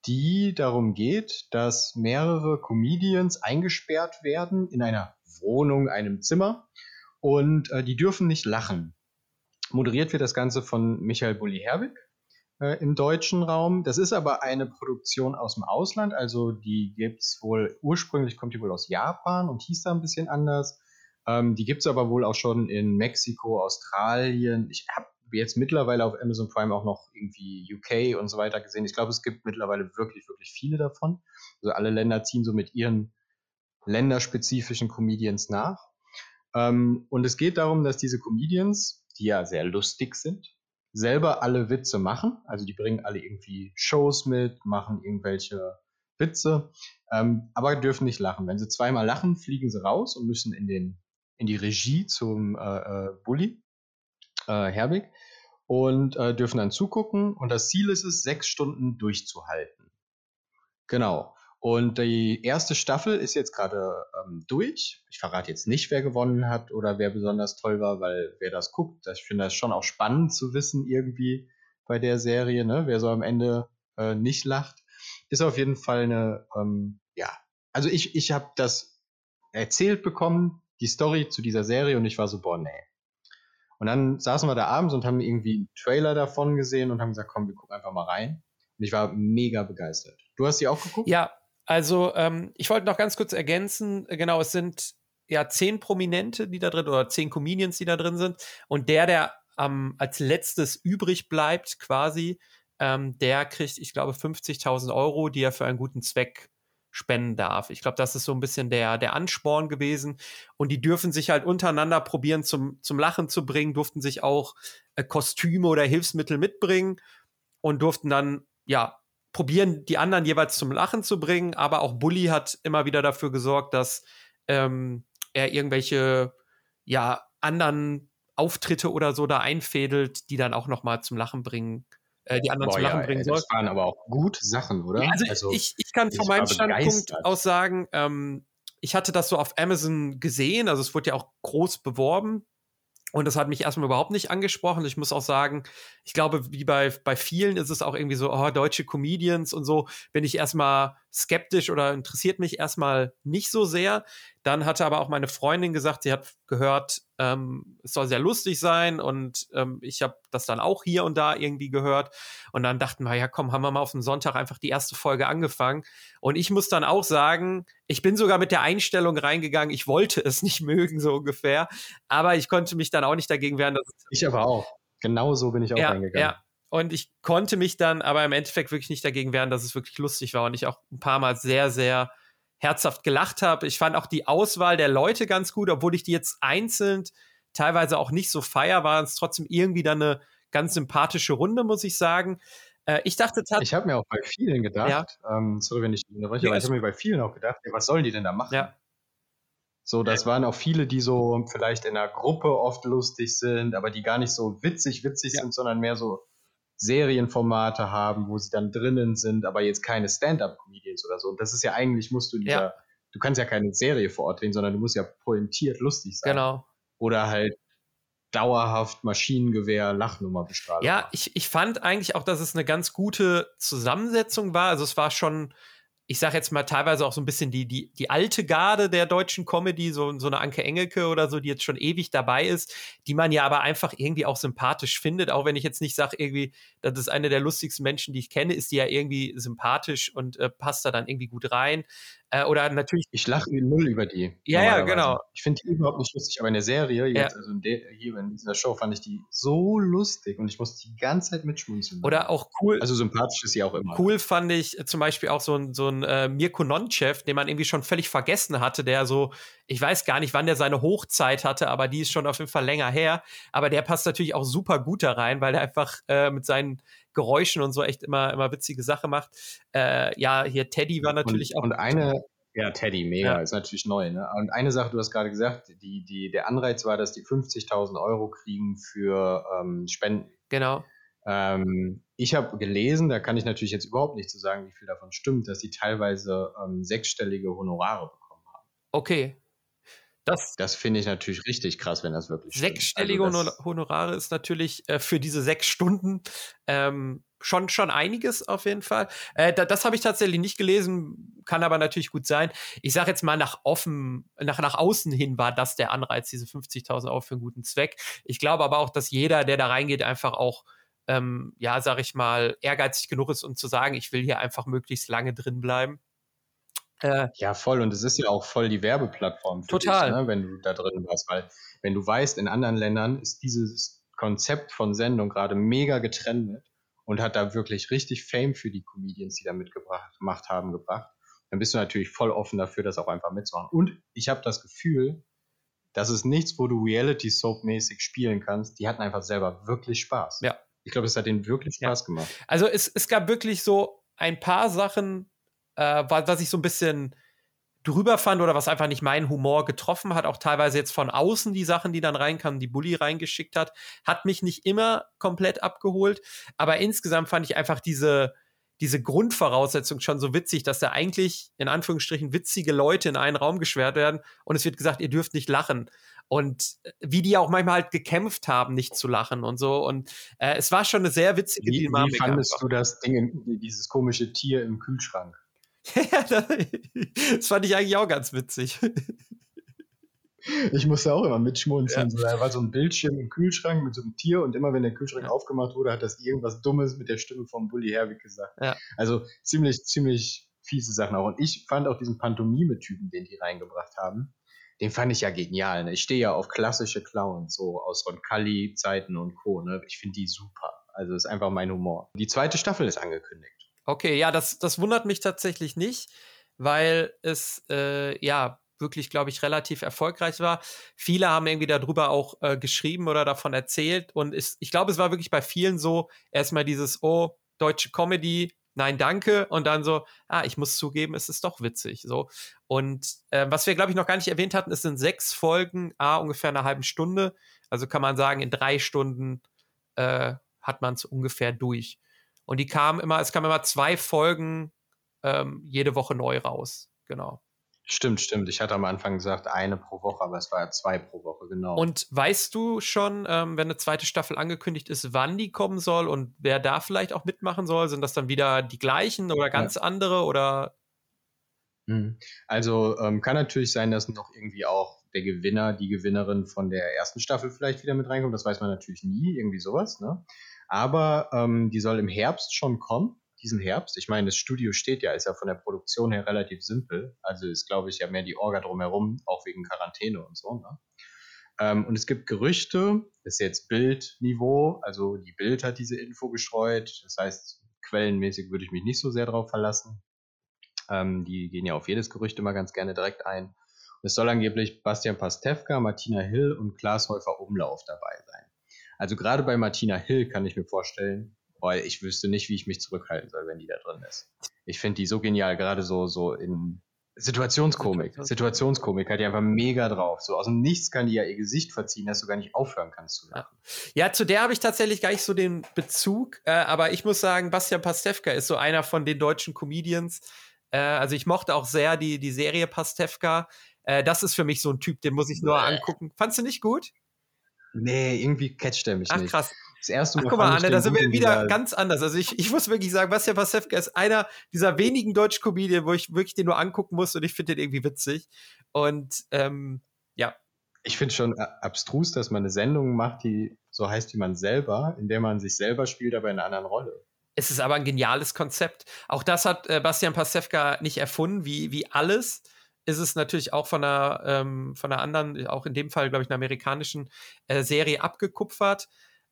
die darum geht, dass mehrere Comedians eingesperrt werden in einer Wohnung, einem Zimmer und äh, die dürfen nicht lachen. Moderiert wird das Ganze von Michael Bulli-Herbig äh, im deutschen Raum. Das ist aber eine Produktion aus dem Ausland, also die gibt es wohl, ursprünglich kommt die wohl aus Japan und hieß da ein bisschen anders. Ähm, die gibt es aber wohl auch schon in Mexiko, Australien. Ich habe jetzt mittlerweile auf Amazon Prime auch noch irgendwie UK und so weiter gesehen. Ich glaube, es gibt mittlerweile wirklich, wirklich viele davon. Also alle Länder ziehen so mit ihren länderspezifischen Comedians nach. Ähm, und es geht darum, dass diese Comedians, die ja sehr lustig sind, selber alle Witze machen. Also die bringen alle irgendwie Shows mit, machen irgendwelche Witze, ähm, aber dürfen nicht lachen. Wenn sie zweimal lachen, fliegen sie raus und müssen in, den, in die Regie zum äh, äh, Bully, äh, Herbig, und äh, dürfen dann zugucken. Und das Ziel ist es, sechs Stunden durchzuhalten. Genau. Und die erste Staffel ist jetzt gerade ähm, durch. Ich verrate jetzt nicht, wer gewonnen hat oder wer besonders toll war, weil wer das guckt, ich finde das schon auch spannend zu wissen irgendwie bei der Serie, ne? wer so am Ende äh, nicht lacht. Ist auf jeden Fall eine, ähm, ja, also ich, ich habe das erzählt bekommen, die Story zu dieser Serie und ich war so, boah, nee. Und dann saßen wir da abends und haben irgendwie einen Trailer davon gesehen und haben gesagt, komm, wir gucken einfach mal rein. Und ich war mega begeistert. Du hast sie auch geguckt? Ja, also, ähm, ich wollte noch ganz kurz ergänzen, äh, genau, es sind ja zehn Prominente, die da drin, oder zehn Comedians, die da drin sind. Und der, der ähm, als letztes übrig bleibt, quasi, ähm, der kriegt, ich glaube, 50.000 Euro, die er für einen guten Zweck spenden darf. Ich glaube, das ist so ein bisschen der, der Ansporn gewesen. Und die dürfen sich halt untereinander probieren, zum, zum Lachen zu bringen, durften sich auch äh, Kostüme oder Hilfsmittel mitbringen und durften dann, ja, probieren, die anderen jeweils zum Lachen zu bringen, aber auch Bully hat immer wieder dafür gesorgt, dass ähm, er irgendwelche ja anderen Auftritte oder so da einfädelt, die dann auch noch mal zum Lachen bringen, äh, die anderen Boah, zum Lachen ja, bringen soll. Das waren aber auch gute Sachen, oder? also, also, ich, ich kann von meinem Standpunkt aus sagen, ähm, ich hatte das so auf Amazon gesehen, also es wurde ja auch groß beworben und das hat mich erstmal überhaupt nicht angesprochen. Ich muss auch sagen, ich glaube, wie bei, bei vielen ist es auch irgendwie so, oh, deutsche Comedians und so, bin ich erstmal skeptisch oder interessiert mich erstmal nicht so sehr. Dann hatte aber auch meine Freundin gesagt, sie hat gehört, ähm, es soll sehr lustig sein und ähm, ich habe das dann auch hier und da irgendwie gehört. Und dann dachten wir, ja komm, haben wir mal auf den Sonntag einfach die erste Folge angefangen. Und ich muss dann auch sagen, ich bin sogar mit der Einstellung reingegangen, ich wollte es nicht [laughs] mögen, so ungefähr. Aber ich konnte mich dann auch nicht dagegen wehren. Dass ich aber auch. Genau so bin ich auch ja, reingegangen. Ja, und ich konnte mich dann aber im Endeffekt wirklich nicht dagegen wehren, dass es wirklich lustig war und ich auch ein paar Mal sehr, sehr herzhaft gelacht habe. Ich fand auch die Auswahl der Leute ganz gut, obwohl ich die jetzt einzeln teilweise auch nicht so feier, war es trotzdem irgendwie dann eine ganz sympathische Runde, muss ich sagen. Äh, ich dachte Ich habe mir auch bei vielen gedacht, ja. ähm, sorry, wenn ich unterbreche, aber ich habe mir bei vielen auch gedacht, ja, was sollen die denn da machen? Ja. So, das waren auch viele, die so vielleicht in einer Gruppe oft lustig sind, aber die gar nicht so witzig, witzig ja. sind, sondern mehr so Serienformate haben, wo sie dann drinnen sind, aber jetzt keine Stand-up-Comedians oder so. Und das ist ja eigentlich, musst du in ja. du kannst ja keine Serie vor Ort drehen, sondern du musst ja pointiert lustig sein. Genau. Oder halt dauerhaft Maschinengewehr Lachnummer bestrahlen. Ja, ich, ich fand eigentlich auch, dass es eine ganz gute Zusammensetzung war. Also es war schon ich sage jetzt mal teilweise auch so ein bisschen die, die, die alte Garde der deutschen Comedy, so, so eine Anke Engelke oder so, die jetzt schon ewig dabei ist, die man ja aber einfach irgendwie auch sympathisch findet, auch wenn ich jetzt nicht sage, irgendwie, das ist eine der lustigsten Menschen, die ich kenne, ist die ja irgendwie sympathisch und äh, passt da dann irgendwie gut rein. Äh, oder natürlich. Ich lache null über die. Ja, ja, genau. Ich finde die überhaupt nicht lustig, aber in der Serie, jetzt, ja. also in der, hier in dieser Show, fand ich die so lustig und ich musste die ganze Zeit mitschmunzeln. Oder auch cool. Also sympathisch ist sie auch immer. Cool fand ich äh, zum Beispiel auch so ein, so ein äh, Mirko Nonchev, den man irgendwie schon völlig vergessen hatte, der so, ich weiß gar nicht, wann der seine Hochzeit hatte, aber die ist schon auf jeden Fall länger her. Aber der passt natürlich auch super gut da rein, weil der einfach äh, mit seinen Geräuschen und so echt immer, immer witzige Sache macht. Äh, ja, hier Teddy war natürlich und, auch. Und eine, ja, Teddy, mega, ja. ist natürlich neu. Ne? Und eine Sache, du hast gerade gesagt, die, die, der Anreiz war, dass die 50.000 Euro kriegen für ähm, Spenden. Genau. Ähm, ich habe gelesen, da kann ich natürlich jetzt überhaupt nicht zu sagen, wie viel davon stimmt, dass sie teilweise ähm, sechsstellige Honorare bekommen. Okay. Das, das finde ich natürlich richtig krass, wenn das wirklich Sechsstellige also Honorare ist natürlich äh, für diese sechs Stunden ähm, schon, schon einiges auf jeden Fall. Äh, da, das habe ich tatsächlich nicht gelesen, kann aber natürlich gut sein. Ich sage jetzt mal nach offen, nach, nach außen hin war das der Anreiz, diese 50.000 Euro für einen guten Zweck. Ich glaube aber auch, dass jeder, der da reingeht, einfach auch ähm, ja, sag ich mal, ehrgeizig genug ist, um zu sagen, ich will hier einfach möglichst lange drin bleiben. Äh, ja, voll. Und es ist ja auch voll die Werbeplattform für total. dich, ne, wenn du da drin warst. Weil, wenn du weißt, in anderen Ländern ist dieses Konzept von Sendung gerade mega getrennt und hat da wirklich richtig Fame für die Comedians, die da mitgebracht gemacht haben, gebracht, dann bist du natürlich voll offen dafür, das auch einfach mitzumachen. Und ich habe das Gefühl, das ist nichts, wo du Reality-Soap-mäßig spielen kannst. Die hatten einfach selber wirklich Spaß. Ja. Ich glaube, es hat denen wirklich Spaß ja. gemacht. Also es, es gab wirklich so ein paar Sachen, äh, was ich so ein bisschen drüber fand oder was einfach nicht meinen Humor getroffen hat, auch teilweise jetzt von außen die Sachen, die dann reinkamen, die Bully reingeschickt hat, hat mich nicht immer komplett abgeholt, aber insgesamt fand ich einfach diese diese Grundvoraussetzung schon so witzig, dass da eigentlich in Anführungsstrichen witzige Leute in einen Raum geschwert werden und es wird gesagt, ihr dürft nicht lachen und äh, wie die auch manchmal halt gekämpft haben, nicht zu lachen und so. Und äh, es war schon eine sehr witzige wie, Dynamik. Wie fandest einfach. du das Ding, dieses komische Tier im Kühlschrank? [laughs] ja, das fand ich eigentlich auch ganz witzig. Ich musste auch immer mitschmunzeln. Ja. da war so ein Bildschirm im Kühlschrank mit so einem Tier und immer wenn der Kühlschrank ja. aufgemacht wurde, hat das irgendwas Dummes mit der Stimme vom Bully Herwig gesagt. Ja. Also ziemlich, ziemlich fiese Sachen auch. Und ich fand auch diesen Pantomime-Typen, den die reingebracht haben, den fand ich ja genial. Ne? Ich stehe ja auf klassische Clowns, so aus Roncalli-Zeiten und Co. Ne? Ich finde die super. Also ist einfach mein Humor. Die zweite Staffel ist angekündigt. Okay, ja, das, das wundert mich tatsächlich nicht, weil es äh, ja wirklich, glaube ich, relativ erfolgreich war. Viele haben irgendwie darüber auch äh, geschrieben oder davon erzählt. Und ist, ich glaube, es war wirklich bei vielen so, erstmal dieses, oh, deutsche Comedy, nein, danke. Und dann so, ah, ich muss zugeben, es ist doch witzig. So. Und äh, was wir, glaube ich, noch gar nicht erwähnt hatten, es sind sechs Folgen, ah, ungefähr eine halbe Stunde. Also kann man sagen, in drei Stunden äh, hat man es ungefähr durch. Und die kamen immer, es kamen immer zwei Folgen ähm, jede Woche neu raus. Genau. Stimmt, stimmt. Ich hatte am Anfang gesagt, eine pro Woche, aber es war ja zwei pro Woche, genau. Und weißt du schon, ähm, wenn eine zweite Staffel angekündigt ist, wann die kommen soll und wer da vielleicht auch mitmachen soll? Sind das dann wieder die gleichen oder ganz ja. andere oder? Mhm. Also ähm, kann natürlich sein, dass noch irgendwie auch der Gewinner, die Gewinnerin von der ersten Staffel vielleicht wieder mit reinkommt. Das weiß man natürlich nie, irgendwie sowas. Ne? Aber ähm, die soll im Herbst schon kommen diesen Herbst. Ich meine, das Studio steht ja, ist ja von der Produktion her relativ simpel. Also ist, glaube ich, ja mehr die Orga drumherum, auch wegen Quarantäne und so. Ne? Ähm, und es gibt Gerüchte, das ist jetzt Bildniveau, also die Bild hat diese Info gestreut. Das heißt, quellenmäßig würde ich mich nicht so sehr darauf verlassen. Ähm, die gehen ja auf jedes Gerücht immer ganz gerne direkt ein. Es soll angeblich Bastian Pastewka, Martina Hill und Klaas Häufer Umlauf dabei sein. Also gerade bei Martina Hill kann ich mir vorstellen, boah, ich wüsste nicht, wie ich mich zurückhalten soll, wenn die da drin ist. Ich finde die so genial, gerade so, so in Situationskomik. Situationskomik hat die einfach mega drauf. So aus dem Nichts kann die ja ihr Gesicht verziehen, dass du gar nicht aufhören kannst zu lachen. Ja, zu der habe ich tatsächlich gar nicht so den Bezug, äh, aber ich muss sagen, Bastian Pastewka ist so einer von den deutschen Comedians. Äh, also ich mochte auch sehr die, die Serie Pastewka. Äh, das ist für mich so ein Typ, den muss ich nur Bäh. angucken. Fandst du nicht gut? Nee, irgendwie catcht er mich Ach, nicht. krass. Das erste Mal Ach, guck mal, Anne, da sind wir wieder ganz anders. Also ich, ich muss wirklich sagen, Bastian Pasewka ist einer dieser wenigen deutschen Comedien, wo ich wirklich den nur angucken muss und ich finde den irgendwie witzig. Und ähm, ja. Ich finde schon abstrus, dass man eine Sendung macht, die so heißt wie man selber, in der man sich selber spielt, aber in einer anderen Rolle. Es ist aber ein geniales Konzept. Auch das hat äh, Bastian Pasewka nicht erfunden, wie, wie alles ist es natürlich auch von einer, ähm, von einer anderen, auch in dem Fall, glaube ich, einer amerikanischen äh, Serie abgekupfert.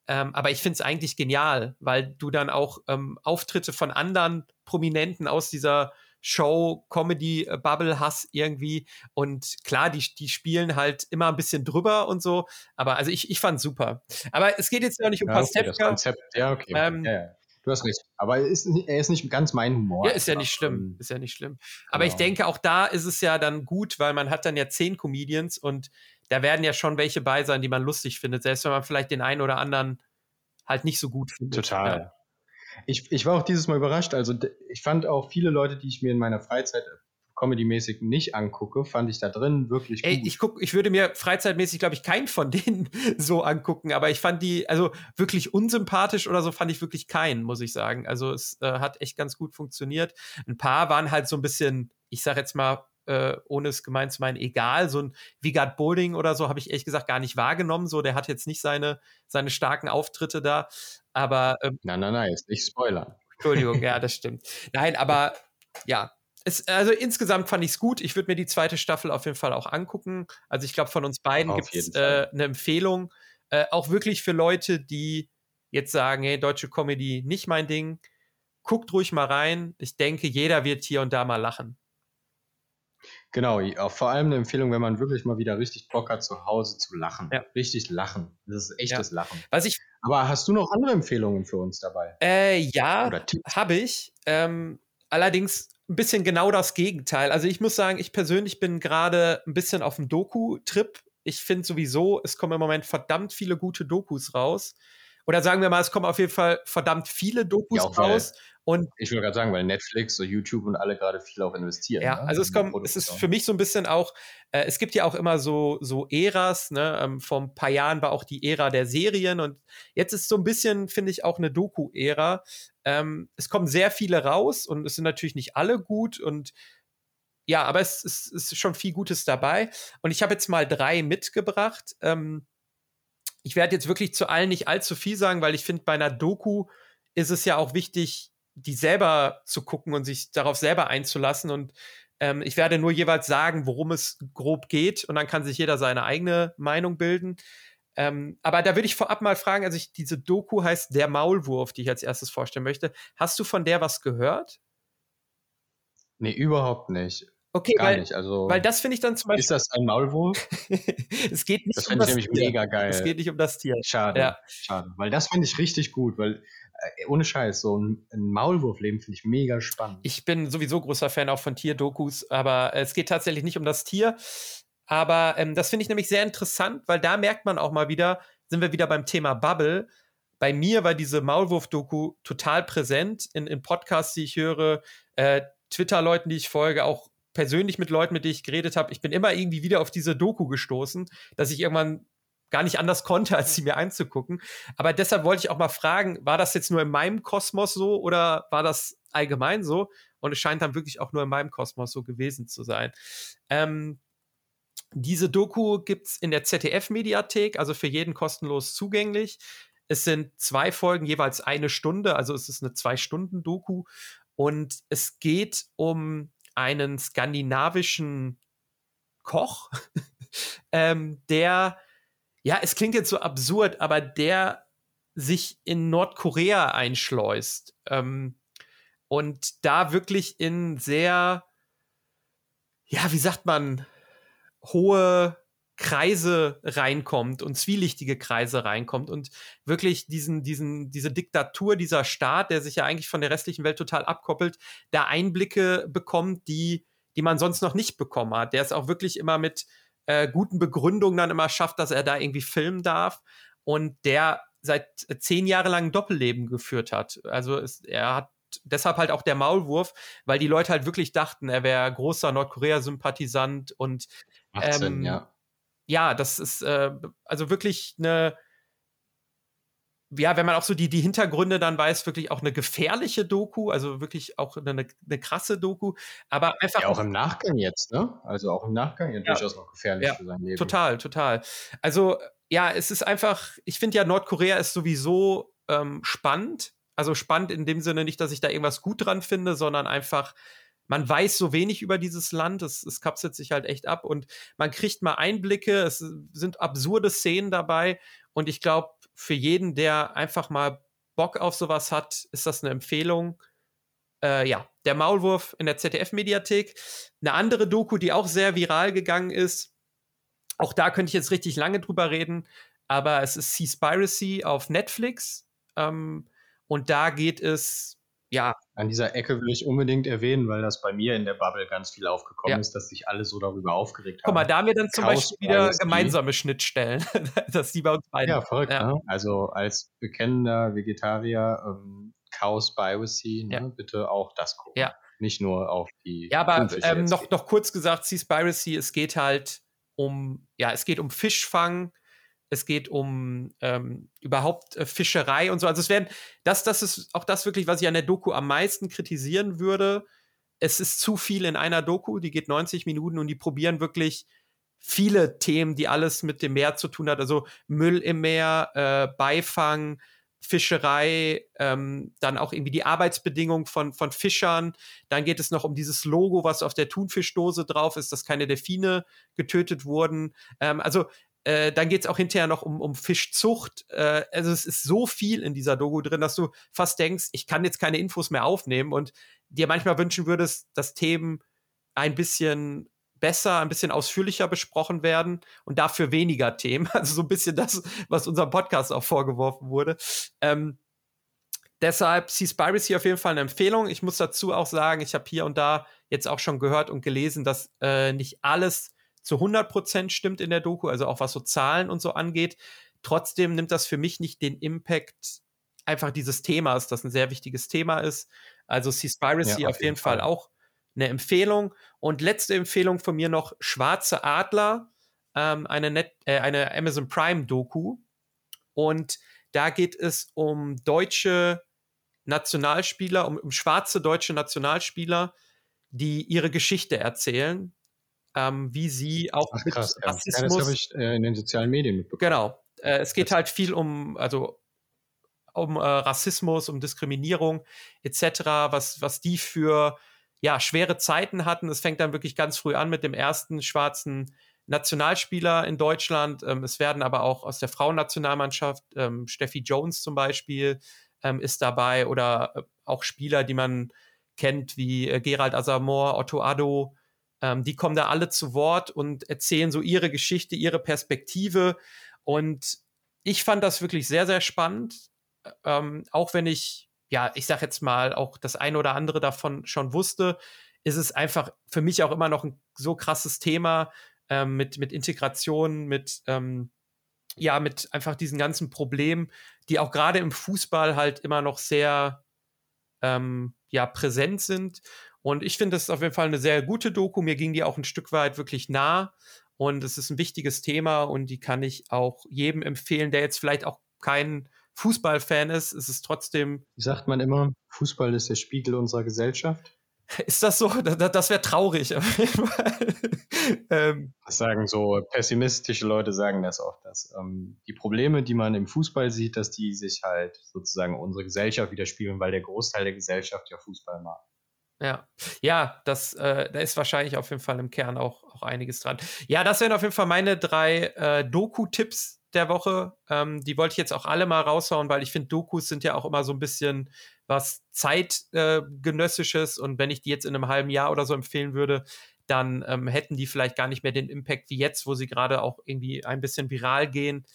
Ähm, aber ich finde es eigentlich genial, weil du dann auch ähm, Auftritte von anderen Prominenten aus dieser Show, Comedy-Bubble hast irgendwie. Und klar, die, die spielen halt immer ein bisschen drüber und so. Aber also ich, ich fand super. Aber es geht jetzt ja nicht um ja, okay, das Konzept, ja, okay. Ähm, ja, ja. Du hast recht. Aber er ist, er ist nicht ganz mein Humor. Ja, ist ja nicht schlimm. Ist ja nicht schlimm. Aber genau. ich denke, auch da ist es ja dann gut, weil man hat dann ja zehn Comedians und da werden ja schon welche bei sein, die man lustig findet, selbst wenn man vielleicht den einen oder anderen halt nicht so gut findet. Total. Ja. Ich, ich war auch dieses Mal überrascht. Also ich fand auch viele Leute, die ich mir in meiner Freizeit comedy-mäßig nicht angucke, fand ich da drin wirklich Ey, ich guck, ich würde mir freizeitmäßig, glaube ich, keinen von [laughs] denen so angucken, aber ich fand die, also wirklich unsympathisch oder so fand ich wirklich keinen, muss ich sagen. Also es äh, hat echt ganz gut funktioniert. Ein paar waren halt so ein bisschen, ich sag jetzt mal, äh, ohne es gemeint zu meinen, egal. So ein Vigard Bowling oder so habe ich ehrlich gesagt gar nicht wahrgenommen. So, der hat jetzt nicht seine, seine starken Auftritte da. Aber. Ähm, nein, nein, nein, ist nicht Spoiler. Entschuldigung, ja, das stimmt. Nein, aber ja, es, also insgesamt fand ich es gut. Ich würde mir die zweite Staffel auf jeden Fall auch angucken. Also ich glaube, von uns beiden gibt es äh, eine Empfehlung. Äh, auch wirklich für Leute, die jetzt sagen, hey, deutsche Comedy nicht mein Ding. Guckt ruhig mal rein. Ich denke, jeder wird hier und da mal lachen. Genau, vor allem eine Empfehlung, wenn man wirklich mal wieder richtig Bock hat, zu Hause zu lachen. Ja. Richtig lachen. Das ist echtes ja. Lachen. Was ich, Aber hast du noch andere Empfehlungen für uns dabei? Äh, ja, habe ich. Ähm, allerdings ein bisschen genau das Gegenteil. Also ich muss sagen, ich persönlich bin gerade ein bisschen auf dem Doku-Trip. Ich finde sowieso, es kommen im Moment verdammt viele gute Dokus raus. Oder sagen wir mal, es kommen auf jeden Fall verdammt viele Dokus ja, raus. Und ich würde gerade sagen, weil Netflix, so YouTube und alle gerade viel auch investieren. Ja, ne? also es kommt, es ist für mich so ein bisschen auch, äh, es gibt ja auch immer so, so Äras, ne? Ähm, vor ein paar Jahren war auch die Ära der Serien und jetzt ist so ein bisschen, finde ich, auch eine Doku-Ära. Ähm, es kommen sehr viele raus und es sind natürlich nicht alle gut und ja, aber es, es, es ist schon viel Gutes dabei. Und ich habe jetzt mal drei mitgebracht. Ähm, ich werde jetzt wirklich zu allen nicht allzu viel sagen, weil ich finde, bei einer Doku ist es ja auch wichtig, die selber zu gucken und sich darauf selber einzulassen. Und ähm, ich werde nur jeweils sagen, worum es grob geht und dann kann sich jeder seine eigene Meinung bilden. Ähm, aber da würde ich vorab mal fragen, also ich, diese Doku heißt Der Maulwurf, die ich als erstes vorstellen möchte. Hast du von der was gehört? Nee, überhaupt nicht. Okay, Gar weil, nicht. Also, weil das finde ich dann zum Beispiel. Ist das ein Maulwurf? [laughs] es geht nicht das um das ich nämlich mega geil. Es geht nicht um das Tier. Schade. Ja. Schade. Weil das finde ich richtig gut, weil äh, ohne Scheiß, so ein, ein Maulwurfleben finde ich mega spannend. Ich bin sowieso großer Fan auch von Tierdokus, aber es geht tatsächlich nicht um das Tier. Aber ähm, das finde ich nämlich sehr interessant, weil da merkt man auch mal wieder, sind wir wieder beim Thema Bubble. Bei mir war diese Maulwurf-Doku total präsent in, in Podcasts, die ich höre, äh, Twitter-Leuten, die ich folge, auch persönlich mit Leuten, mit denen ich geredet habe. Ich bin immer irgendwie wieder auf diese Doku gestoßen, dass ich irgendwann gar nicht anders konnte, als sie mir einzugucken. Aber deshalb wollte ich auch mal fragen, war das jetzt nur in meinem Kosmos so oder war das allgemein so? Und es scheint dann wirklich auch nur in meinem Kosmos so gewesen zu sein. Ähm, diese Doku gibt es in der ZDF-Mediathek, also für jeden kostenlos zugänglich. Es sind zwei Folgen, jeweils eine Stunde, also es ist eine Zwei-Stunden-Doku. Und es geht um einen skandinavischen Koch, [laughs] ähm, der ja, es klingt jetzt so absurd, aber der sich in Nordkorea einschleust ähm, und da wirklich in sehr, ja, wie sagt man, hohe Kreise reinkommt und zwielichtige Kreise reinkommt und wirklich diesen, diesen, diese Diktatur, dieser Staat, der sich ja eigentlich von der restlichen Welt total abkoppelt, da Einblicke bekommt, die, die man sonst noch nicht bekommen hat. Der es auch wirklich immer mit äh, guten Begründungen dann immer schafft, dass er da irgendwie filmen darf und der seit zehn Jahre lang ein Doppelleben geführt hat. Also es, er hat deshalb halt auch der Maulwurf, weil die Leute halt wirklich dachten, er wäre großer Nordkorea-Sympathisant und 18, ähm, ja. Ja, das ist äh, also wirklich eine ja, wenn man auch so die, die Hintergründe dann weiß, wirklich auch eine gefährliche Doku, also wirklich auch eine, eine krasse Doku, aber einfach. Ja, auch im Nachgang jetzt, ne? Also auch im Nachgang ja, durchaus noch gefährlich ja, für sein Leben. Total, total. Also, ja, es ist einfach, ich finde ja, Nordkorea ist sowieso ähm, spannend. Also spannend in dem Sinne nicht, dass ich da irgendwas gut dran finde, sondern einfach, man weiß so wenig über dieses Land, es, es kapselt sich halt echt ab und man kriegt mal Einblicke, es sind absurde Szenen dabei und ich glaube, für jeden, der einfach mal Bock auf sowas hat, ist das eine Empfehlung. Äh, ja, der Maulwurf in der ZDF-Mediathek. Eine andere Doku, die auch sehr viral gegangen ist. Auch da könnte ich jetzt richtig lange drüber reden, aber es ist Seaspiracy auf Netflix. Ähm, und da geht es ja. An dieser Ecke will ich unbedingt erwähnen, weil das bei mir in der Bubble ganz viel aufgekommen ja. ist, dass sich alle so darüber aufgeregt haben. Guck mal, da haben wir dann zum Chaos Beispiel wieder gemeinsame Schnittstellen, [laughs] dass die bei uns beiden. Ja, verrückt. Ja. Ne? Also als bekennender Vegetarier, ähm, Chaos Piracy, ne? ja. bitte auch das gucken. Ja. nicht nur auf die. Ja, aber ähm, noch, noch kurz gesagt, Seaspiracy, es geht halt um, ja, es geht um Fischfang, es geht um ähm, überhaupt äh, Fischerei und so. Also es werden, das, das ist auch das wirklich, was ich an der Doku am meisten kritisieren würde. Es ist zu viel in einer Doku, die geht 90 Minuten und die probieren wirklich viele Themen, die alles mit dem Meer zu tun hat. Also Müll im Meer, äh, Beifang, Fischerei, ähm, dann auch irgendwie die Arbeitsbedingungen von, von Fischern. Dann geht es noch um dieses Logo, was auf der Thunfischdose drauf ist, dass keine Delfine getötet wurden. Ähm, also äh, dann geht es auch hinterher noch um, um Fischzucht. Äh, also es ist so viel in dieser Dogo drin, dass du fast denkst, ich kann jetzt keine Infos mehr aufnehmen und dir manchmal wünschen würdest, dass Themen ein bisschen besser, ein bisschen ausführlicher besprochen werden und dafür weniger Themen. [laughs] Also so ein bisschen das, was unserem Podcast auch vorgeworfen wurde. Ähm, deshalb Seaspiracy auf jeden Fall eine Empfehlung. Ich muss dazu auch sagen, ich habe hier und da jetzt auch schon gehört und gelesen, dass äh, nicht alles zu 100% stimmt in der Doku, also auch was so Zahlen und so angeht. Trotzdem nimmt das für mich nicht den Impact einfach dieses Themas, das ein sehr wichtiges Thema ist. Also Seaspiracy ja, auf, auf, jeden Fall, Fall auch eine Empfehlung. Und letzte Empfehlung von mir noch: Schwarze Adler, ähm, eine, Net äh, eine Amazon Prime-Doku. Und da geht es um deutsche Nationalspieler, um, um schwarze deutsche Nationalspieler, die ihre Geschichte erzählen, ähm, wie sie auch Ach, krass, mit ja. Rassismus. Ja, das habe ich äh, in den sozialen Medien mitbekommen. Genau. Äh, es geht halt viel um, also um äh, Rassismus, um Diskriminierung etc., was, was die für ja, schwere Zeiten hatten. Es fängt dann wirklich ganz früh an mit dem ersten schwarzen Nationalspieler in Deutschland. Ähm, es werden aber auch aus der Frauennationalmannschaft, ähm, Steffi Jones zum Beispiel, ähm, ist dabei oder äh, auch Spieler, die man kennt, wie äh, Gerald Asamoah, Otto Addo. Ähm, die kommen da alle zu Wort und erzählen so ihre Geschichte, ihre Perspektive. Und ich fand das wirklich sehr, sehr spannend. Ähm, auch wenn ich ja, ich sag jetzt mal, auch das eine oder andere davon schon wusste, ist es einfach für mich auch immer noch ein so krasses Thema ähm, mit, mit Integration, mit, ähm, ja, mit einfach diesen ganzen Problemen, die auch gerade im Fußball halt immer noch sehr, ähm, ja, präsent sind. Und ich finde, das ist auf jeden Fall eine sehr gute Doku. Mir ging die auch ein Stück weit wirklich nah. Und es ist ein wichtiges Thema und die kann ich auch jedem empfehlen, der jetzt vielleicht auch keinen Fußballfan ist, ist es trotzdem. Wie sagt man immer, Fußball ist der Spiegel unserer Gesellschaft? [laughs] Ist das so? Das, das wäre traurig. [laughs] ähm, das sagen so pessimistische Leute sagen das oft, dass ähm, die Probleme, die man im Fußball sieht, dass die sich halt sozusagen unsere Gesellschaft widerspiegeln, weil der Großteil der Gesellschaft ja Fußball mag. Ja, ja, das, äh, da ist wahrscheinlich auf jeden Fall im Kern auch, auch einiges dran. Ja, das wären auf jeden Fall meine drei äh, Doku-Tipps der Woche. Ähm, die wollte ich jetzt auch alle mal raushauen, weil ich finde, Dokus sind ja auch immer so ein bisschen was zeitgenössisches äh, und wenn ich die jetzt in einem halben Jahr oder so empfehlen würde, dann ähm, hätten die vielleicht gar nicht mehr den Impact wie jetzt, wo sie gerade auch irgendwie ein bisschen viral gehen.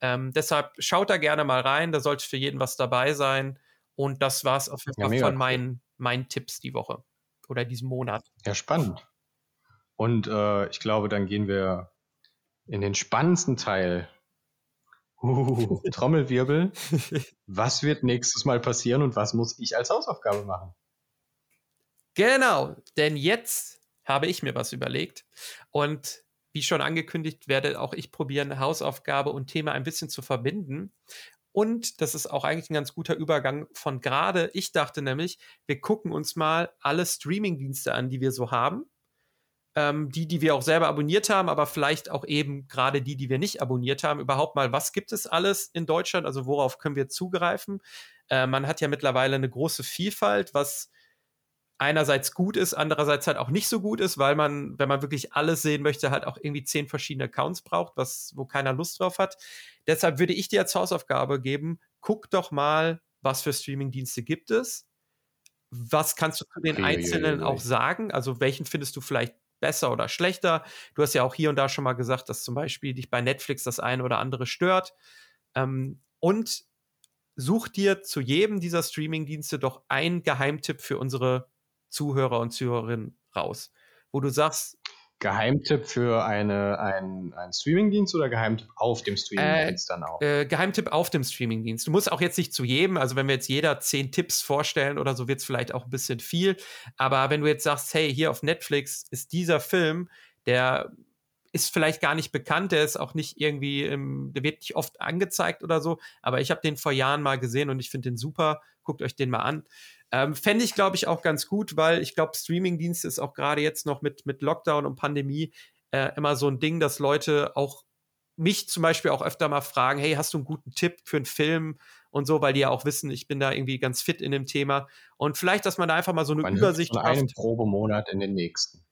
Ähm, deshalb schaut da gerne mal rein, da sollte für jeden was dabei sein. Und das war es auf jeden Fall von meinen, meinen Tipps die Woche oder diesen Monat. Ja, spannend. Und äh, ich glaube, dann gehen wir in den spannendsten Teil Uh, [laughs] Trommelwirbel. [laughs] Was wird nächstes Mal passieren und was muss ich als Hausaufgabe machen? Genau, denn jetzt habe ich mir was überlegt und wie schon angekündigt, werde auch ich probieren, Hausaufgabe und Thema ein bisschen zu verbinden. Und das ist auch eigentlich ein ganz guter Übergang von gerade. Ich dachte nämlich, wir gucken uns mal alle Streaming-Dienste an, die wir so haben ähm, die, die wir auch selber abonniert haben, aber vielleicht auch eben gerade die, die wir nicht abonniert haben, überhaupt mal, was gibt es alles in Deutschland? Also worauf können wir zugreifen? Äh, man hat ja mittlerweile eine große Vielfalt, was einerseits gut ist, andererseits halt auch nicht so gut ist, weil man, wenn man wirklich alles sehen möchte, halt auch irgendwie zehn verschiedene Accounts braucht, was, wo keiner Lust drauf hat. Deshalb würde ich dir als Hausaufgabe geben, guck doch mal, was für Streamingdienste gibt es. Was kannst du zu den Einzelnen auch sagen? Also welchen findest du vielleicht besser oder schlechter. Du hast ja auch hier und da schon mal gesagt, dass zum Beispiel dich bei Netflix das eine oder andere stört. Ähm, und such dir zu jedem dieser Streaming-Dienste doch einen Geheimtipp für unsere Zuhörer und Zuhörerinnen raus, wo du sagst, Geheimtipp für eine, ein, einen Streamingdienst oder Geheimtipp auf dem Streamingdienst äh, dann auch? Äh, Geheimtipp auf dem Streamingdienst. Du musst auch jetzt nicht zu jedem, also wenn wir jetzt jeder zehn Tipps vorstellen oder so, wird es vielleicht auch ein bisschen viel. Aber wenn du jetzt sagst, hey, hier auf Netflix ist dieser Film, der ist vielleicht gar nicht bekannt, der ist auch nicht irgendwie, im, der wird nicht oft angezeigt oder so, aber ich habe den vor Jahren mal gesehen und ich finde den super. Guckt euch den mal an. Ähm, Fände ich, glaube ich, auch ganz gut, weil ich glaube, Streamingdienst ist auch gerade jetzt noch mit, mit Lockdown und Pandemie äh, immer so ein Ding, dass Leute auch mich zum Beispiel auch öfter mal fragen, hey, hast du einen guten Tipp für einen Film und so, weil die ja auch wissen, ich bin da irgendwie ganz fit in dem Thema. Und vielleicht, dass man da einfach mal so eine man Übersicht von einem Probemonat in den nächsten.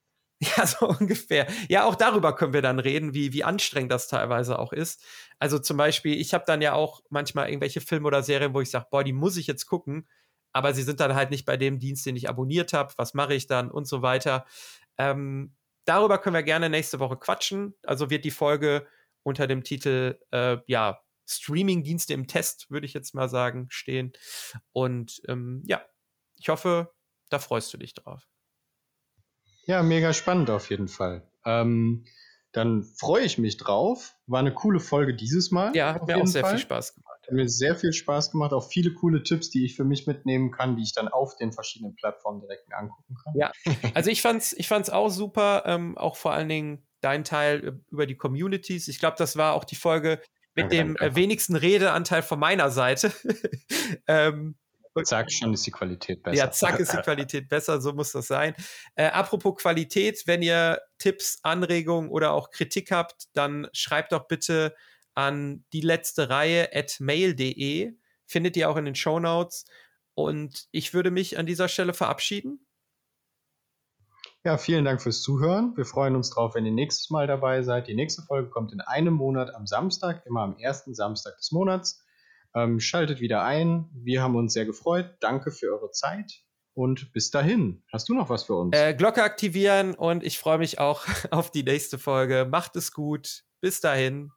[laughs] Ja, so ungefähr. Ja, auch darüber können wir dann reden, wie, wie anstrengend das teilweise auch ist. Also zum Beispiel, ich habe dann ja auch manchmal irgendwelche Filme oder Serien, wo ich sage, boah, die muss ich jetzt gucken aber sie sind dann halt nicht bei dem Dienst, den ich abonniert habe. Was mache ich dann und so weiter. Ähm, darüber können wir gerne nächste Woche quatschen. Also wird die Folge unter dem Titel, äh, ja, Streaming-Dienste im Test, würde ich jetzt mal sagen, stehen. Und ähm, ja, ich hoffe, da freust du dich drauf. Ja, mega spannend auf jeden Fall. Ähm, dann freue ich mich drauf. War eine coole Folge dieses Mal. Ja, hat mir auch sehr Fall. viel Spaß gemacht. Hat mir sehr viel Spaß gemacht, auch viele coole Tipps, die ich für mich mitnehmen kann, die ich dann auf den verschiedenen Plattformen direkt mir angucken kann. Ja, also ich fand's, ich fand's auch super, ähm, auch vor allen Dingen dein Teil über die Communities. Ich glaube, das war auch die Folge mit danke, dem danke. wenigsten Redeanteil von meiner Seite. [laughs] ähm, Zack, schon ist die Qualität besser. Ja, zack ist die [laughs] Qualität besser, so muss das sein. Äh, apropos Qualität, wenn ihr Tipps, Anregungen oder auch Kritik habt, dann schreibt doch bitte an die letzte Reihe at mail.de. Findet ihr auch in den Show Notes. Und ich würde mich an dieser Stelle verabschieden. Ja, vielen Dank fürs Zuhören. Wir freuen uns drauf, wenn ihr nächstes Mal dabei seid. Die nächste Folge kommt in einem Monat am Samstag, immer am ersten Samstag des Monats. Ähm, schaltet wieder ein. Wir haben uns sehr gefreut. Danke für eure Zeit. Und bis dahin, hast du noch was für uns? Äh, Glocke aktivieren und ich freue mich auch [laughs] auf die nächste Folge. Macht es gut. Bis dahin.